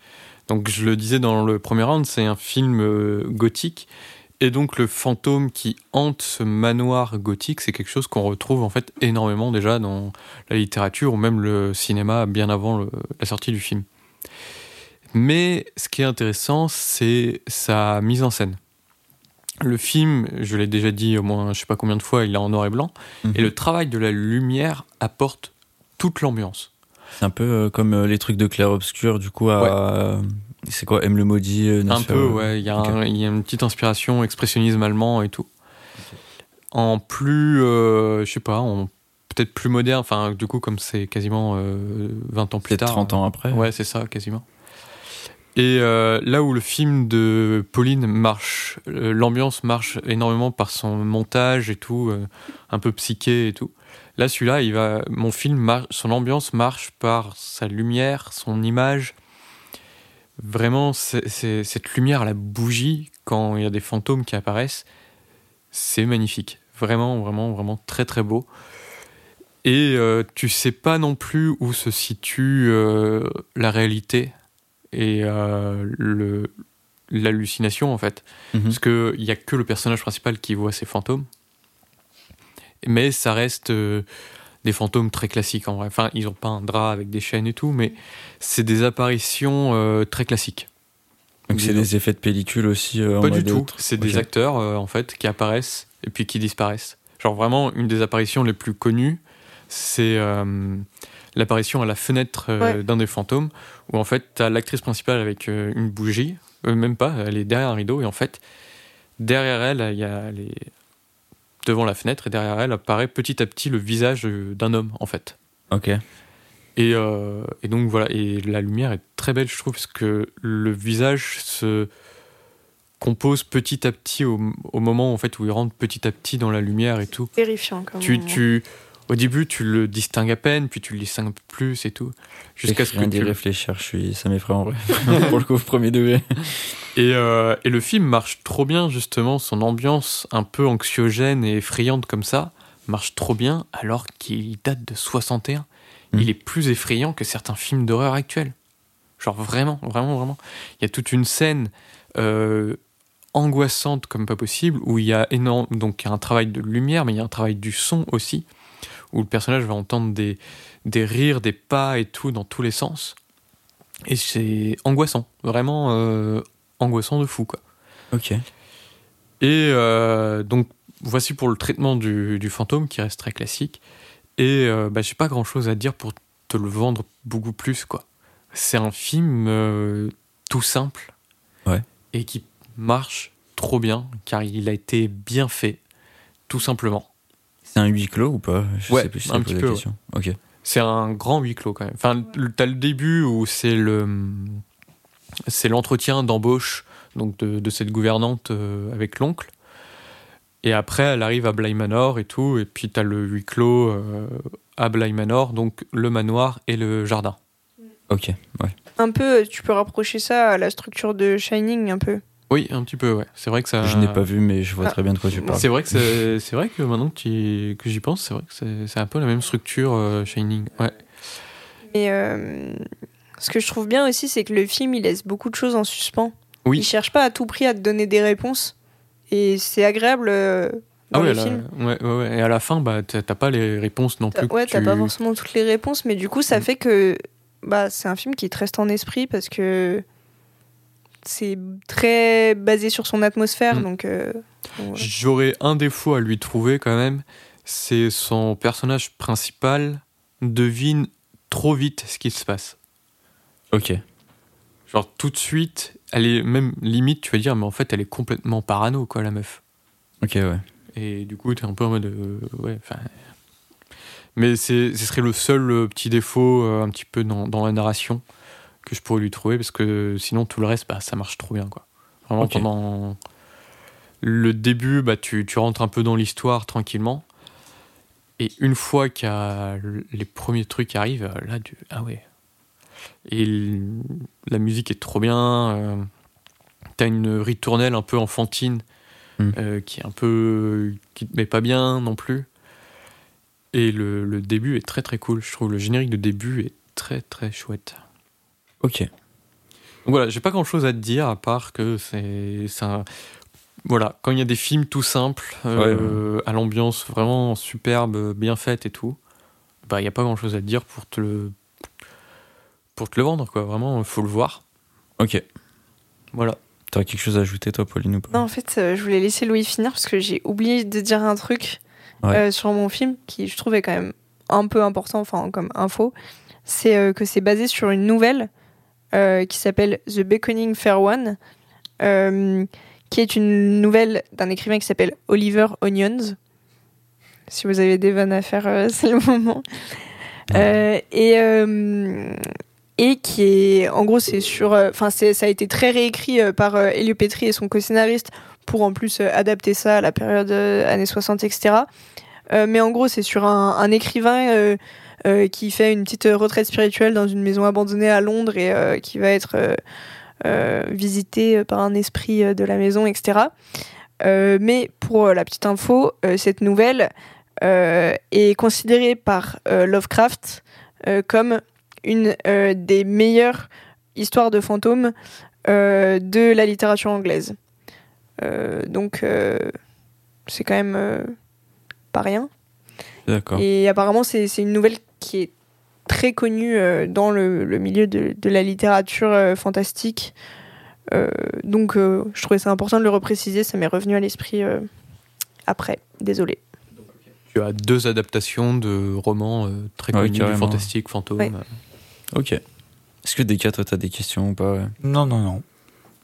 Donc je le disais dans le premier round, c'est un film euh, gothique et donc le fantôme qui hante ce manoir gothique, c'est quelque chose qu'on retrouve en fait énormément déjà dans la littérature ou même le cinéma bien avant le- la sortie du film. Mais ce qui est intéressant, c'est sa mise en scène. Le film, je l'ai déjà dit au moins je sais pas combien de fois, il est en noir et blanc. Mhm. Et le travail de la lumière apporte toute l'ambiance. C'est un peu euh, comme euh, les trucs de clair-obscur, du coup, à. C'est quoi, M le maudit euh, Un peu, ouais. Il y, a y une petite inspiration expressionnisme allemand et tout. En plus, euh, je sais pas, peut-être plus moderne. Enfin, du coup, comme c'est quasiment euh, 20 ans plus Peut-être tard. 30 ans après. Ouais, c'est ça, quasiment. Et euh, là où le film de Pauline marche, euh, l'ambiance marche énormément par son montage et tout, euh, un peu psyché et tout. Là, celui-là, il va, mon film, son ambiance marche par sa lumière, son image. Vraiment, c'est- c'est- cette lumière à la bougie, quand il y a des fantômes qui apparaissent, c'est magnifique. Vraiment, vraiment, vraiment très très beau. Et euh, tu sais pas non plus où se situe euh, la réalité et euh, le l'hallucination en fait. Mhm. Parce qu'il n'y a que le personnage principal qui voit ces fantômes. Mais ça reste euh, des fantômes très classiques en vrai. Enfin, ils n'ont pas un drap avec des chaînes et tout, mais c'est des apparitions euh, très classiques. Donc c'est des effets de pellicule aussi. euh, en Pas du mode tout. C'est des acteurs euh, en fait qui apparaissent et puis qui disparaissent. Genre vraiment une des apparitions les plus connues, c'est euh, l'apparition à la fenêtre euh, Ouais. d'un des fantômes où en fait t'as l'actrice principale avec euh, une bougie, Euh, même pas, elle est derrière un rideau et en fait derrière elle il y a les devant la fenêtre et derrière elle apparaît petit à petit le visage euh, d'un homme en fait. Ok. Et, euh, et donc voilà, et la lumière est très belle, je trouve, parce que le visage se compose petit à petit au, au moment en fait où il rentre petit à petit dans la lumière et tout. Terrifiant quand Tu, même. tu, au début, tu le distingues à peine, puis tu le distingues plus et tout, jusqu'à ce que rien tu d'y le réfléchir, je suis, ça m'effraie en vrai. <laughs> Pour le coup, premier degré. <laughs> Et, euh, et le film marche trop bien, justement, son ambiance un peu anxiogène et effrayante comme ça, marche trop bien, alors qu'il date de 61. Mm. Il est plus effrayant que certains films d'horreur actuels. Genre vraiment, vraiment, vraiment. Il y a toute une scène euh, angoissante comme pas possible, où il y a énorme, donc il y a un travail de lumière, mais il y a un travail du son aussi, où le personnage va entendre des, des rires, des pas et tout dans tous les sens. Et c'est angoissant, vraiment euh, angoissant de fou, quoi. Ok. Et euh, donc, voici pour le traitement du, du fantôme qui reste très classique. Et euh, bah, j'ai pas grand chose à dire pour te le vendre beaucoup plus, quoi. C'est un film euh, tout simple. Ouais. Et qui marche trop bien, car il a été bien fait, tout simplement. C'est un huis clos ou pas? Je Ouais, sais plus si un petit peu, ouais. Ok. C'est un grand huis clos quand même. Enfin, t'as le début où c'est le c'est l'entretien d'embauche donc de, de cette gouvernante euh, avec l'oncle. Et après, elle arrive à Bly Manor et tout. Et puis t'as le huis clos euh, à Bly Manor, donc le manoir et le jardin. Ok. Ouais. Un peu, tu peux rapprocher ça à la structure de Shining, un peu. Oui, un petit peu. Ouais. C'est vrai que ça. Je n'ai pas vu, mais je vois Ah. très bien de quoi tu parles. C'est vrai que c'est <laughs> c'est vrai que maintenant que tu- que j'y pense, c'est vrai que c'est c'est un peu la même structure euh, Shining. Ouais. Et euh, ce que je trouve bien aussi, c'est que le film, il laisse beaucoup de choses en suspens. Oui. Il cherche pas à tout prix à te donner des réponses. Et c'est agréable euh, dans Ah ouais, le la- film. ouais, ouais, ouais. Et à la fin, bah t'as t'as pas les réponses non T'as- plus. Ouais, t'as tu- pas forcément toutes les réponses, mais du coup, ça Mm. fait que bah, c'est un film qui te reste en esprit parce que c'est très basé sur son atmosphère. Mm. Donc, euh, ouais. J'aurais un défaut à lui trouver quand même, c'est son personnage principal devine trop vite ce qui se passe. Ok. Genre tout de suite, elle est même limite, tu vas dire, mais en fait elle est complètement parano quoi la meuf. Ok, ouais. Et du coup t'es un peu en mode, euh, ouais, enfin. Mais c'est, ce serait le seul euh, petit défaut euh, un petit peu dans, dans la narration que je pourrais lui trouver parce que sinon tout le reste, bah, ça marche trop bien quoi. Vraiment pendant le début, bah, tu, tu rentres un peu dans l'histoire tranquillement. Et une fois qu'il les premiers trucs arrivent, là, tu... ah ouais. Et l- la musique est trop bien. euh, T'as une ritournelle un peu enfantine Mm. euh, qui est un peu. qui te met pas bien non plus. Et le, le début est très très cool, je trouve. Le générique de début est très très chouette. Ok. Donc voilà, j'ai pas grand chose à te dire à part que c'est Voilà, quand il y a des films tout simples, euh, à l'ambiance vraiment superbe, bien faite et tout, bah il y a pas grand chose à te dire pour te le pour te le vendre quoi. Vraiment, faut le voir. Ok. Voilà. T'aurais quelque chose à ajouter, toi, Pauline, ou pas? Non, en fait, euh, je voulais laisser Louis finir parce que j'ai oublié de dire un truc Ouais. euh, sur mon film qui je trouvais quand même un peu important, enfin comme info. C'est euh, que c'est basé sur une nouvelle qui s'appelle The Beckoning Fair One, euh, qui est une nouvelle d'un écrivain qui s'appelle Oliver Onions. Si vous avez des vannes à faire, euh, <laughs> c'est le moment. Euh, et, euh, et qui est, en gros, c'est sur, euh, enfin, c'est, ça a été très réécrit euh, par euh, Elio Petri et son co-scénariste pour en plus euh, adapter ça à la période euh, années 60, etc. Euh, mais en gros, c'est sur un, écrivain euh, euh, qui fait une petite retraite spirituelle dans une maison abandonnée à Londres et euh, qui va être euh, euh, visité par un esprit euh, de la maison, etc. Euh, mais pour euh, la petite info, euh, cette nouvelle euh, est considérée par euh, Lovecraft euh, comme une euh, des meilleures histoires de fantômes euh, de la littérature anglaise. Euh, donc, euh, c'est quand même euh, pas rien. D'accord. Et apparemment, c'est une nouvelle qui est très connue euh, dans le, le milieu de, de la littérature euh, fantastique. Euh, donc, euh, je trouvais ça important de le repréciser. Ça m'est revenu à l'esprit euh, après. Désolé. Tu as deux adaptations de romans euh, très Ouais, connus, fantastique, fantôme. Ouais. Ok. Est-ce que Descartes, toi, t'as des questions ou pas ouais? Non, non, non.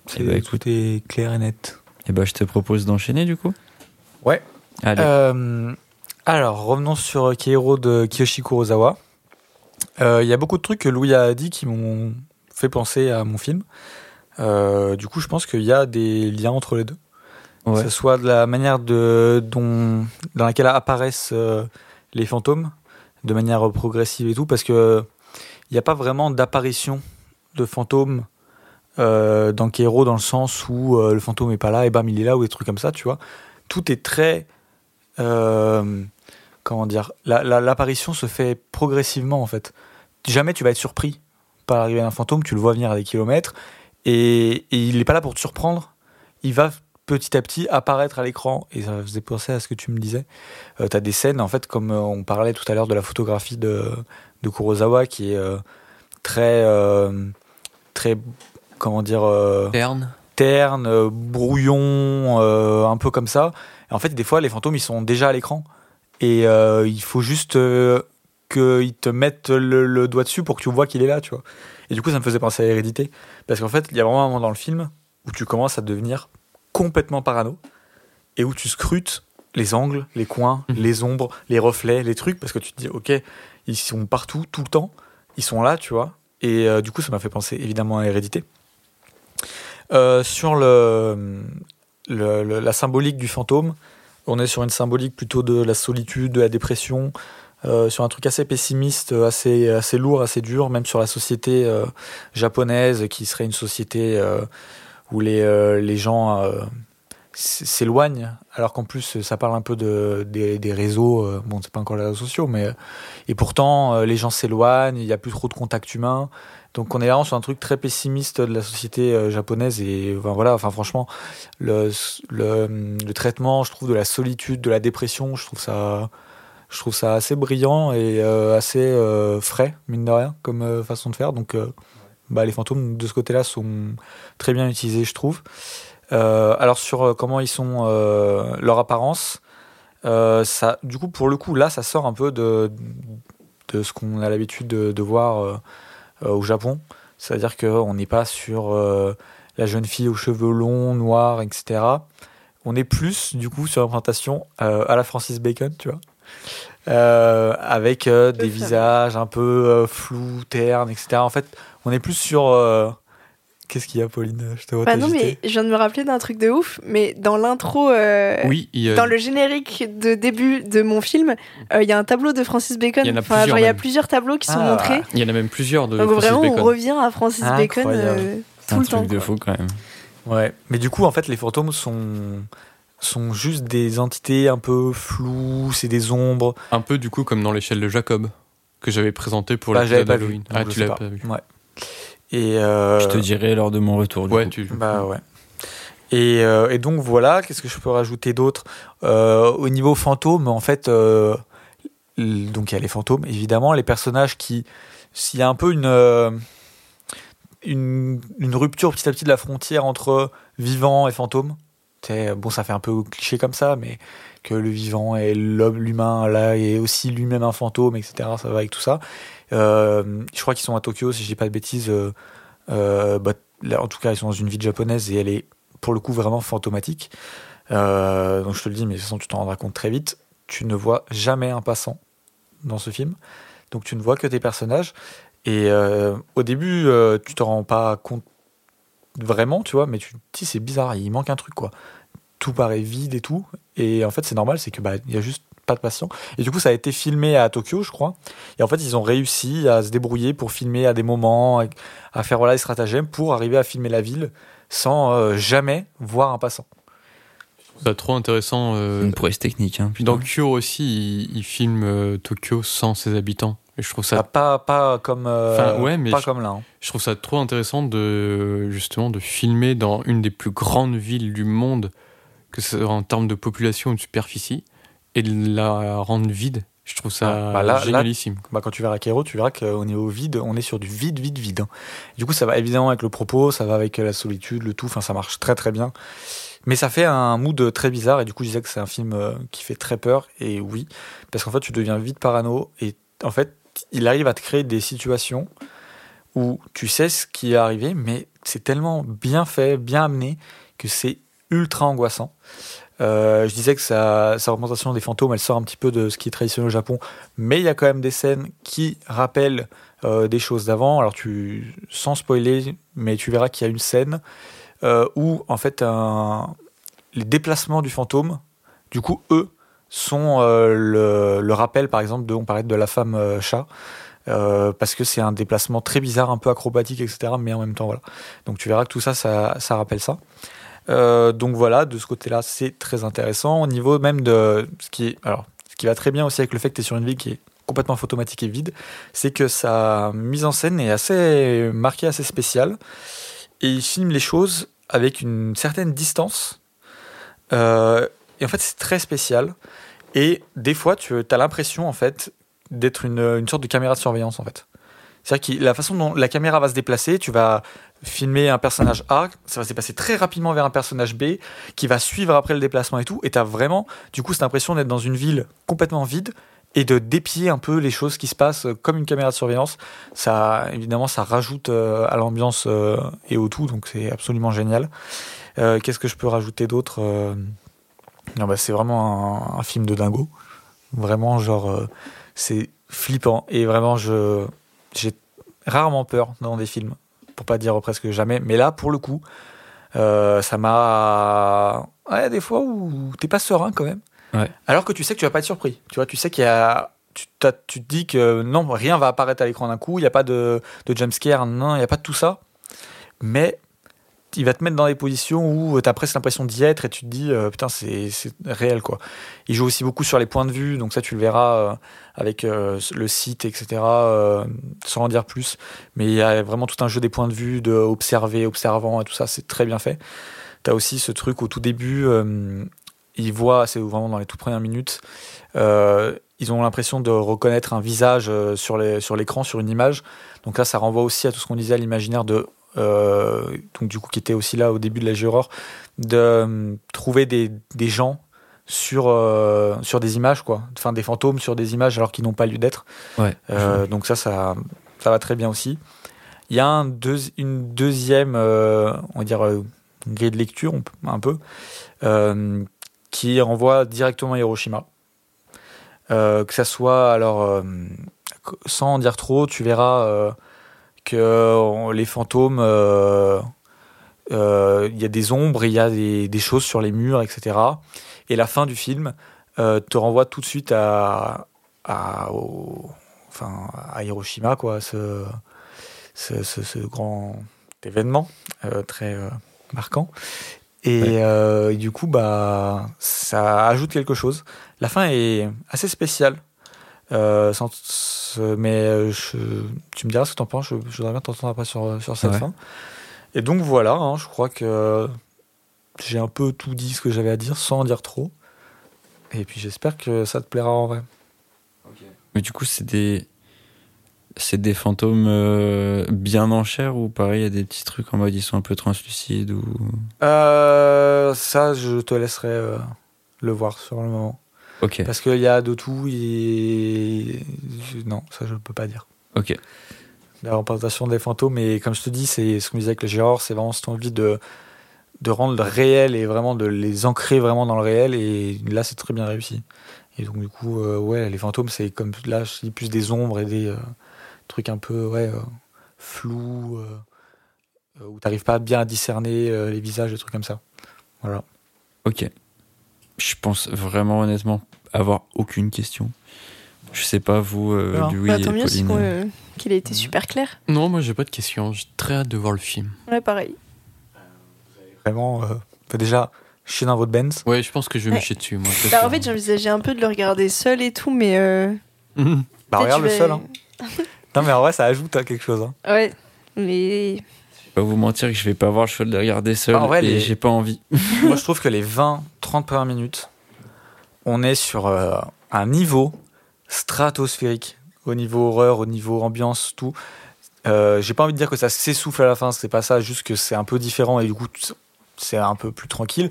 C'est- ben, écoute. tout est clair et net. Eh ben, je te propose d'enchaîner, du coup. Ouais. Allez. Euh, alors, revenons sur Keiro de Kiyoshi Kurosawa. Euh, Il y a beaucoup de trucs que Louis a dit qui m'ont fait penser à mon film. Euh, du coup, je pense qu'il y a des liens entre les deux. Ouais. Que ce soit de la manière de, dont, dans laquelle apparaissent euh, les fantômes, de manière progressive et tout, parce que il n'y a pas vraiment d'apparition de fantômes euh, dans Kero dans le sens où euh, le fantôme est pas là et bam il est là ou des trucs comme ça, tu vois. Tout est très euh, comment dire la- la- l'apparition se fait progressivement en fait. Jamais tu vas être surpris par l'arrivée d'un fantôme, tu le vois venir à des kilomètres et, et il n'est pas là pour te surprendre. Il va petit à petit apparaître à l'écran et ça faisait penser à ce que tu me disais. Euh, tu as des scènes en fait comme euh, on parlait tout à l'heure de la photographie de, de Kurosawa qui est euh, très euh, très comment dire Terne. terne, brouillon, un peu comme ça. Et en fait, des fois, les fantômes, ils sont déjà à l'écran. Et euh, il faut juste euh, qu'ils te mettent le, le doigt dessus pour que tu vois qu'il est là, tu vois. Et du coup, ça me faisait penser à l'hérédité. Parce qu'en fait, il y a vraiment un moment dans le film où tu commences à devenir complètement parano. Et où tu scrutes les angles, les coins, Mhm. les ombres, les reflets, les trucs. Parce que tu te dis, ok, ils sont partout, tout le temps. Ils sont là, tu vois. Et euh, du coup, ça m'a fait penser évidemment à l'hérédité. Euh, sur le, le- le- la symbolique du fantôme, on est sur une symbolique plutôt de la solitude, de la dépression, euh, sur un truc assez pessimiste, assez, assez lourd, assez dur, même sur la société euh, japonaise, qui serait une société euh, où les, euh, les gens euh, s'éloignent, alors qu'en plus ça parle un peu de, des, des réseaux, euh, bon c'est pas encore les réseaux sociaux, mais et pourtant euh, les gens s'éloignent, il n'y a plus trop de contact humain. Donc on est vraiment sur un truc très pessimiste de la société euh, japonaise et voilà, enfin franchement le, traitement, je trouve de la solitude, de la dépression, je trouve ça je trouve ça assez brillant et euh, assez euh, frais mine de rien comme façon de faire. Donc bah, les fantômes de ce côté-là sont très bien utilisés, je trouve. Alors sur comment ils sont leur apparence, ça du coup pour le coup là ça sort un peu de de ce qu'on a l'habitude de, voir au Japon. C'est-à-dire qu'on n'est pas sur euh, la jeune fille aux cheveux longs, noirs, etc. On est plus, du coup, sur la représentation euh, à la Francis Bacon, tu vois. Euh, avec euh, des visages un peu euh, flous, ternes, etc. En fait, on est plus sur. Qu'est-ce qu'il y a, Pauline? Je te vois Bah non, mais je viens de me rappeler d'un truc de ouf, mais dans l'intro, euh, Oui, a- dans le générique de début de mon film, euh, il y a un tableau de Francis Bacon. Il y en a Enfin, plusieurs genre, il y a plusieurs tableaux qui sont Ah. montrés. il y en a même plusieurs de Donc Francis vraiment, Bacon. on revient à Francis Bacon Incroyable. euh, C'est tout un le temps. truc de quoi. fou quand même. Ouais, mais du coup, en fait, les fantômes sont sont juste des entités un peu floues, c'est des ombres. Un peu du coup comme dans l'échelle de Jacob que j'avais présenté pour Bah, j'avais pas vu, Ah, tu l'avais pas. pas vu. Ouais. Et euh, Je te dirai lors de mon retour. Du Ouais, coup. tu. Bah ouais. Et, euh, et donc voilà, qu'est-ce que je peux rajouter d'autre? Euh, Au niveau fantôme, en fait, euh, donc il y a les fantômes, évidemment, les personnages qui, s'il y a un peu une, une une rupture petit à petit de la frontière entre vivant et fantôme. Bon, ça fait un peu cliché comme ça, mais que le vivant et l'homme, l'humain, là, est aussi lui-même un fantôme, etc. Ça va avec tout ça. Euh, je crois qu'ils sont à Tokyo, si je dis pas de bêtises. euh, euh, bah, en tout cas, ils sont dans une ville japonaise et elle est pour le coup vraiment fantomatique. Donc je te le dis, mais de toute façon, tu t'en rendras compte très vite. Tu ne vois jamais un passant dans ce film. Donc tu ne vois que tes personnages. Et au début, euh, tu t'en rends pas compte vraiment, tu vois, mais tu te dis, c'est bizarre, il manque un truc, quoi. Tout paraît vide et tout. Et en fait, c'est normal, c'est que bah, y a juste pas de patients. Et du coup, ça a été filmé à Tokyo, je crois. Et en fait, ils ont réussi à se débrouiller pour filmer à des moments, à faire voilà, des stratagèmes pour arriver à filmer la ville sans euh, jamais voir un passant. C'est trop intéressant. euh, Une prouesse technique. Hein. Dans Kyo aussi, il, il filme euh, Tokyo sans ses habitants. Et je trouve ça, Ah, pas, pas comme, euh, Enfin, ouais, mais pas je- comme là. hein. je trouve ça trop intéressant de justement de filmer dans une des plus grandes villes du monde, que ce soit en termes de population ou de superficie, et de la rendre vide. Je trouve ça Ah, bah là- là- génialissime. Bah, quand tu verras Cairo, tu verras qu'au niveau vide, on est sur du vide, vide, vide. hein. Du coup, ça va évidemment avec le propos, ça va avec la solitude, le tout. Enfin, ça marche très très bien. Mais ça fait un mood très bizarre. Et du coup, je disais que c'est un film euh, qui fait très peur. Et oui, parce qu'en fait, tu deviens vite parano. Et en fait, il arrive à te créer des situations où tu sais ce qui est arrivé, mais c'est tellement bien fait, bien amené, que c'est ultra angoissant. Euh, je disais que sa, représentation des fantômes, elle sort un petit peu de ce qui est traditionnel au Japon, mais il y a quand même des scènes qui rappellent euh, des choses d'avant. Alors, tu, sans spoiler, mais tu verras qu'il y a une scène euh, où, en fait, les déplacements du fantôme, du coup, eux, sont le, rappel, par exemple, de, on parlait de la femme chat. parce que c'est un déplacement très bizarre, un peu acrobatique, etc. Mais en même temps, voilà. Donc tu verras que tout ça, ça rappelle ça. Euh, donc voilà, de ce côté-là, c'est très intéressant. Au niveau même de ce qui est, alors, ce qui va très bien aussi avec le fait que tu es sur une ville qui est complètement photomatique et vide, c'est que sa mise en scène est assez marquée, assez spéciale. Et il filme les choses avec une certaine distance. Euh, et en fait, c'est très spécial. Et des fois, tu as l'impression, en fait, d'être une, une sorte de caméra de surveillance, en fait. C'est-à-dire que la façon dont la caméra va se déplacer, tu vas filmer un personnage A, ça va se déplacer très rapidement vers un personnage B, qui va suivre après le déplacement et tout, et tu as vraiment, du coup, cette impression d'être dans une ville complètement vide et de dépier un peu les choses qui se passent euh, comme une caméra de surveillance. Ça, évidemment, ça rajoute euh, à l'ambiance euh, et au tout, donc c'est absolument génial. Qu'est-ce que je peux rajouter d'autre non, bah, C'est vraiment un, un film de dingo. Vraiment, genre, c'est flippant. Et vraiment, j'ai rarement peur dans des films, pour pas dire presque jamais. Mais là, pour le coup, euh, ça m'a. Ouais, des fois où t'es pas serein quand même. Ouais. Alors que tu sais que tu vas pas être surpris. Tu vois, tu sais qu'il y a. Tu, t'as- tu te dis que non, rien va apparaître à l'écran d'un coup, il n'y a pas de, de jumpscare, non, il n'y a pas de tout ça. Mais il va te mettre dans des positions où tu as presque l'impression d'y être et tu te dis, euh, putain, c'est réel quoi. Il joue aussi beaucoup sur les points de vue, donc ça tu le verras euh, avec euh, le site, etc., euh, sans en dire plus. Mais il y a vraiment tout un jeu des points de vue, de observant et tout ça, c'est très bien fait. Tu as aussi ce truc au tout début, euh, ils voient, c'est vraiment dans les toutes premières minutes, euh, ils ont l'impression de reconnaître un visage euh, sur les- sur l'écran, sur une image. Donc là, ça renvoie aussi à tout ce qu'on disait à l'imaginaire de. Euh, donc du coup, qui était aussi là au début de la Juror, de euh, trouver des, des gens sur, euh, sur des images, quoi. Enfin, des fantômes sur des images alors qu'ils n'ont pas lieu d'être. Ouais. Donc ça, ça, ça va très bien aussi. Il y a un deux- une deuxième, on va dire, grille de lecture, un peu, qui renvoie directement à Hiroshima. Que ça soit, alors, sans en dire trop, tu verras que les fantômes, euh, euh, il y a des ombres, il y a des, des choses sur les murs, etc. Et la fin du film euh, te renvoie tout de suite à, à, au- enfin, à Hiroshima, quoi, ce, ce, ce- ce grand événement très marquant. Et, Ouais. euh, et du coup, bah, ça ajoute quelque chose. La fin est assez spéciale. Euh, sans- mais euh, je, tu me diras ce que tu en penses. Je, je voudrais bien t'entendre après sur, sur cette Ouais. fin. Et donc voilà, hein, je crois que j'ai un peu tout dit ce que j'avais à dire sans en dire trop. Et puis j'espère que ça te plaira en vrai. Mais du coup, c'est des. C'est des fantômes euh, bien en chair ou pareil, il y a des petits trucs en mode ils sont un peu translucides ou. Euh, ça, je te laisserai euh, le voir sur le moment. Ok, Parce qu'il y a de tout et. Non, ça, je ne peux pas dire. ok. La représentation des fantômes, et comme je te dis, c'est ce qu'on disait avec le Gérard, c'est vraiment cette envie de, de rendre le réel et vraiment de les ancrer vraiment dans le réel, et là, c'est très bien réussi. Et donc, du coup, euh, ouais, les fantômes, c'est comme là, je dis plus des ombres et des euh, trucs un peu, ouais, euh, flous, où t'arrives pas bien à discerner les visages, des trucs comme ça. Voilà. Ok. Je pense vraiment honnêtement avoir aucune question. Je sais pas vous, euh. Louis Bah, et tant mieux, c'est Pauline. euh, qu'il a été super clair. Non, moi j'ai pas de questions. J'ai très hâte de voir le film. Ouais, pareil. Vraiment, euh, déjà chier dans votre Benz. Ouais, je pense que je vais me chier dessus, moi. Bah, en fait, j'envisageais un peu de le regarder seul et tout, mais. euh, Mhm. Bah, regarde le seul. Hein. <laughs> Non, mais en vrai, ça ajoute à quelque chose. Hein. Ouais, mais. Je vais pas vous mentir que je vais pas avoir le choix de les regarder seul en vrai, et les- j'ai pas envie. <laughs> Moi, je trouve que les 20-30 premières minutes, on est sur euh, un niveau stratosphérique. Au niveau horreur, au niveau ambiance, tout. Euh, J'ai pas envie de dire que ça s'essouffle à la fin, c'est pas ça, juste que c'est un peu différent et du coup, c'est un peu plus tranquille.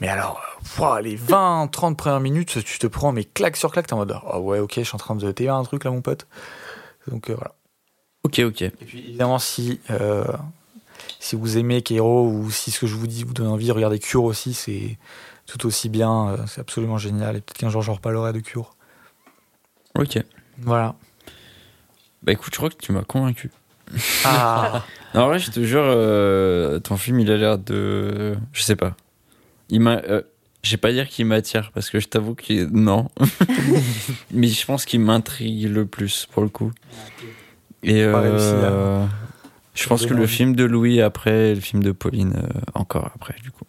Mais alors, euh, les 20-30 premières minutes, tu te prends mais claque sur claque, t'es en mode Ah ouais, ok, je suis en train de t'aider un truc là, mon pote. Donc euh, voilà. Ok, ok. Et puis évidemment, si, euh, si vous aimez Keiro ou si ce que je vous dis vous donne envie, regardez Cure aussi, c'est tout aussi bien. euh, c'est absolument génial. Et peut-être qu'un jour, j'en reparlerai de Cure. Ok. Voilà. Bah écoute, je crois que tu m'as convaincu. Ah, <laughs> Non, en vrai, je te jure, euh, ton film, il a l'air de. Je sais pas. Il m'a. euh, je vais pas dire qu'il m'attire parce que je t'avoue que non. <laughs> Mais je pense qu'il m'intrigue le plus pour le coup. Et euh, je pense que le film de Louis après, et le film de Pauline euh, encore après, du coup.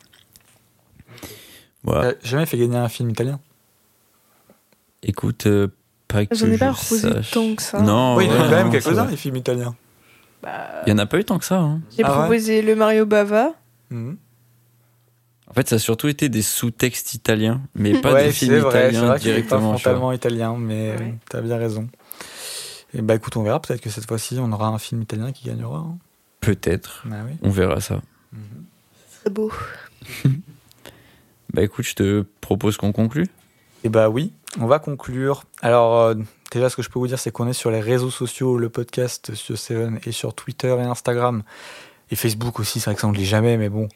Voilà. T'as jamais fait gagner un film italien? Écoute, euh, pas que J'en ai je pas reposé sache. tant que ça. Non, Oui, il y en a ouais, quand même non, quelques-uns, les films italiens. Bah, Il y en a pas eu tant que ça. hein. J'ai Ah ouais? proposé le Mario Bava. Mhm. En fait, ça a surtout été des sous-textes italiens, mais pas ouais, des c'est films vrai, c'est italiens vrai qu'il est pas directement. tu vois. frontalement italien, mais euh, Ouais. t'as bien raison. Et bah écoute, on verra. Peut-être que cette fois-ci, on aura un film italien qui gagnera. hein. Peut-être. Ah oui. On verra ça. C'est beau. <laughs> Bah écoute, je te propose qu'on conclue. Et bah oui, on va conclure. Alors euh, déjà, ce que je peux vous dire, c'est qu'on est sur les réseaux sociaux, le podcast sur Seven et sur Twitter et Instagram et Facebook aussi. C'est vrai que ça on ne lit jamais, mais bon.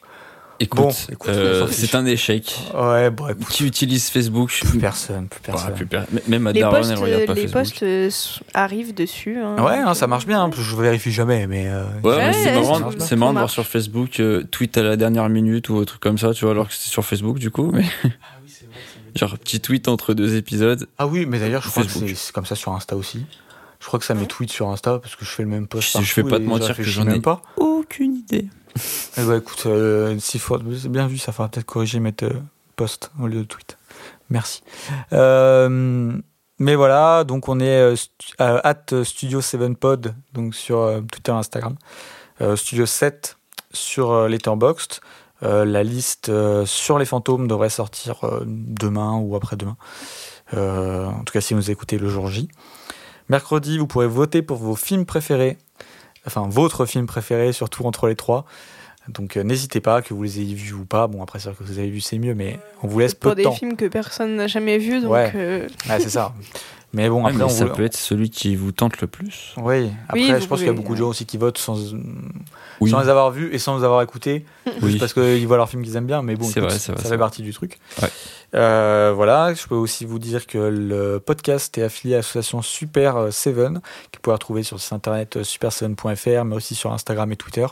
Écoute, Bon, écoute, euh, c'est un échec. Ouais, bon, écoute, Qui utilise Facebook plus personne, plus Bah, personne. plus per- Même Les daronne, posts, elle regarde pas les Facebook. posts euh, arrivent dessus. hein. Ouais, hein, ça marche bien. hein, parce que je vérifie jamais, mais. euh, Ouais, c'est marrant, c'est marrant de voir sur Facebook euh, tweet à la dernière minute ou un truc comme ça, tu vois, alors que c'est sur Facebook du coup. Mais... <laughs> Genre petit tweet entre deux épisodes. Ah oui, mais d'ailleurs, je crois que Facebook. c'est c'est comme ça sur Insta aussi. Je crois que ça met tweet sur Insta parce que je fais le même post. Je- je partout pas te mentir je que j'en ai- même pas. Aucune idée. <laughs> Eh bah écoute, euh, s'il faut, c'est bien vu, ça fera peut-être corriger mettre euh, post au lieu de tweet. Merci. Euh, mais voilà, donc on est euh, euh, at Studio 7 Pod, donc sur euh, Twitter et Instagram. Euh, Studio 7 sur euh, Letterboxd. Euh, la liste euh, sur les fantômes devrait sortir euh, demain ou après-demain. Euh, en tout cas, si vous écoutez le jour J. Mercredi, vous pourrez voter pour vos films préférés. Enfin, votre film préféré, surtout entre les trois. Donc euh, n'hésitez pas, que vous les ayez vus ou pas. Bon, après, c'est vrai que vous avez vu, c'est mieux, mais on vous laisse peu Pour de des temps. films que personne n'a jamais vus, donc Ouais. euh, Ouais, c'est ça. <laughs> Mais bon, Ouais, après, mais on ça peut être celui qui vous tente le plus. Oui, après, Oui, je pense qu'il y a beaucoup de gens aussi qui votent sans, Oui, sans les avoir vus et sans les avoir écoutés, oui. juste parce qu'ils voient leurs films qu'ils aiment bien. Mais bon, C'est écoute, vrai, ça fait vrai. partie du truc. Ouais. Euh, voilà, je peux aussi vous dire que le podcast est affilié à l'association Super 7, que vous pouvez retrouver sur le site internet euh, super7.fr, mais aussi sur Instagram et Twitter.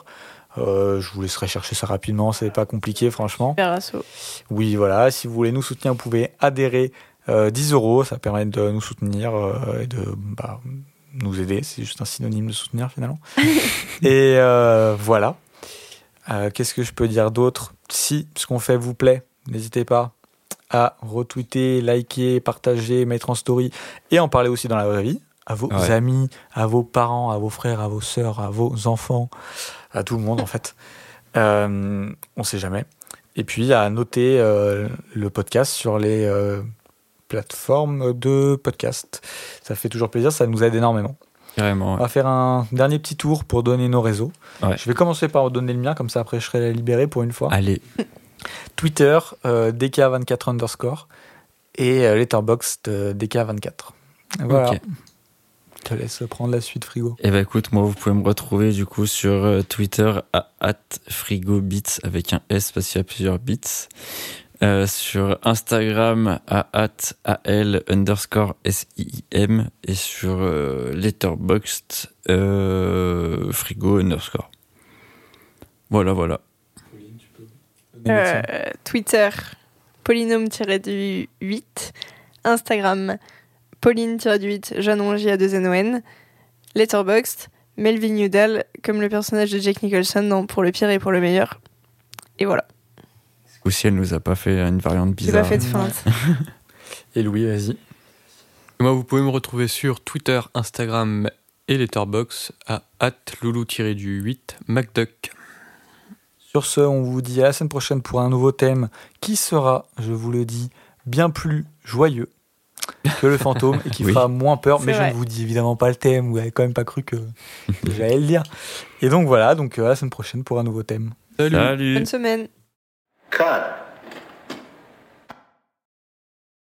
Euh, je vous laisserai chercher ça rapidement, c'est pas compliqué, franchement. super assaut. Oui, voilà. Si vous voulez nous soutenir, vous pouvez adhérer euh, 10 euros. Ça permet de nous soutenir euh, et de bah, nous aider. C'est juste un synonyme de soutenir finalement. <laughs> et euh, voilà. Euh, Qu'est-ce que je peux dire d'autre? Si ce qu'on fait vous plaît, n'hésitez pas à retweeter, liker, partager, mettre en story et en parler aussi dans la vraie vie à vos Ouais. amis, à vos parents, à vos frères, à vos sœurs, à vos enfants, à tout le monde en fait. Euh, on sait jamais. Et puis à noter euh, le podcast sur les euh, plateformes de podcast. Ça fait toujours plaisir, ça nous aide énormément. Carrément. On va faire un dernier petit tour pour donner nos réseaux. Ouais. Je vais commencer par donner le mien, comme ça après je serai libéré pour une fois. Allez, <laughs> Twitter, euh, DK24 underscore et euh, Letterboxd euh, DK24. Voilà. Je te laisse prendre la suite, frigo. Eh ben écoute, moi vous pouvez me retrouver du coup sur euh, Twitter à @frigobits avec un S parce qu'il y a plusieurs bits. Euh, sur Instagram à al underscore sim et sur euh, Letterboxd euh, frigo underscore. Voilà, voilà. Euh, Twitter, polynôme-du-8. Instagram, pauline-du-8, Janon J a 2 n o n Letterboxd, Melvin Udall, comme le personnage de Jack Nicholson dans Pour le pire et pour le meilleur. Et voilà. Ou si elle nous a pas fait une variante bizarre. pas fait de feinte. <laughs> Et Louis, vas-y. Moi, vous pouvez me retrouver sur Twitter, Instagram et Letterboxd à @loulou-du8 MacDuck. Sur ce, on vous dit à la semaine prochaine pour un nouveau thème qui sera, je vous le dis, bien plus joyeux que le fantôme et qui <laughs> Oui. fera moins peur. Mais je ne vous dis évidemment pas le thème, vous n'avez quand même pas cru que, j'allais le dire. Et donc voilà, donc euh, à la semaine prochaine pour un nouveau thème. Salut Salut. Bonne semaine. cut.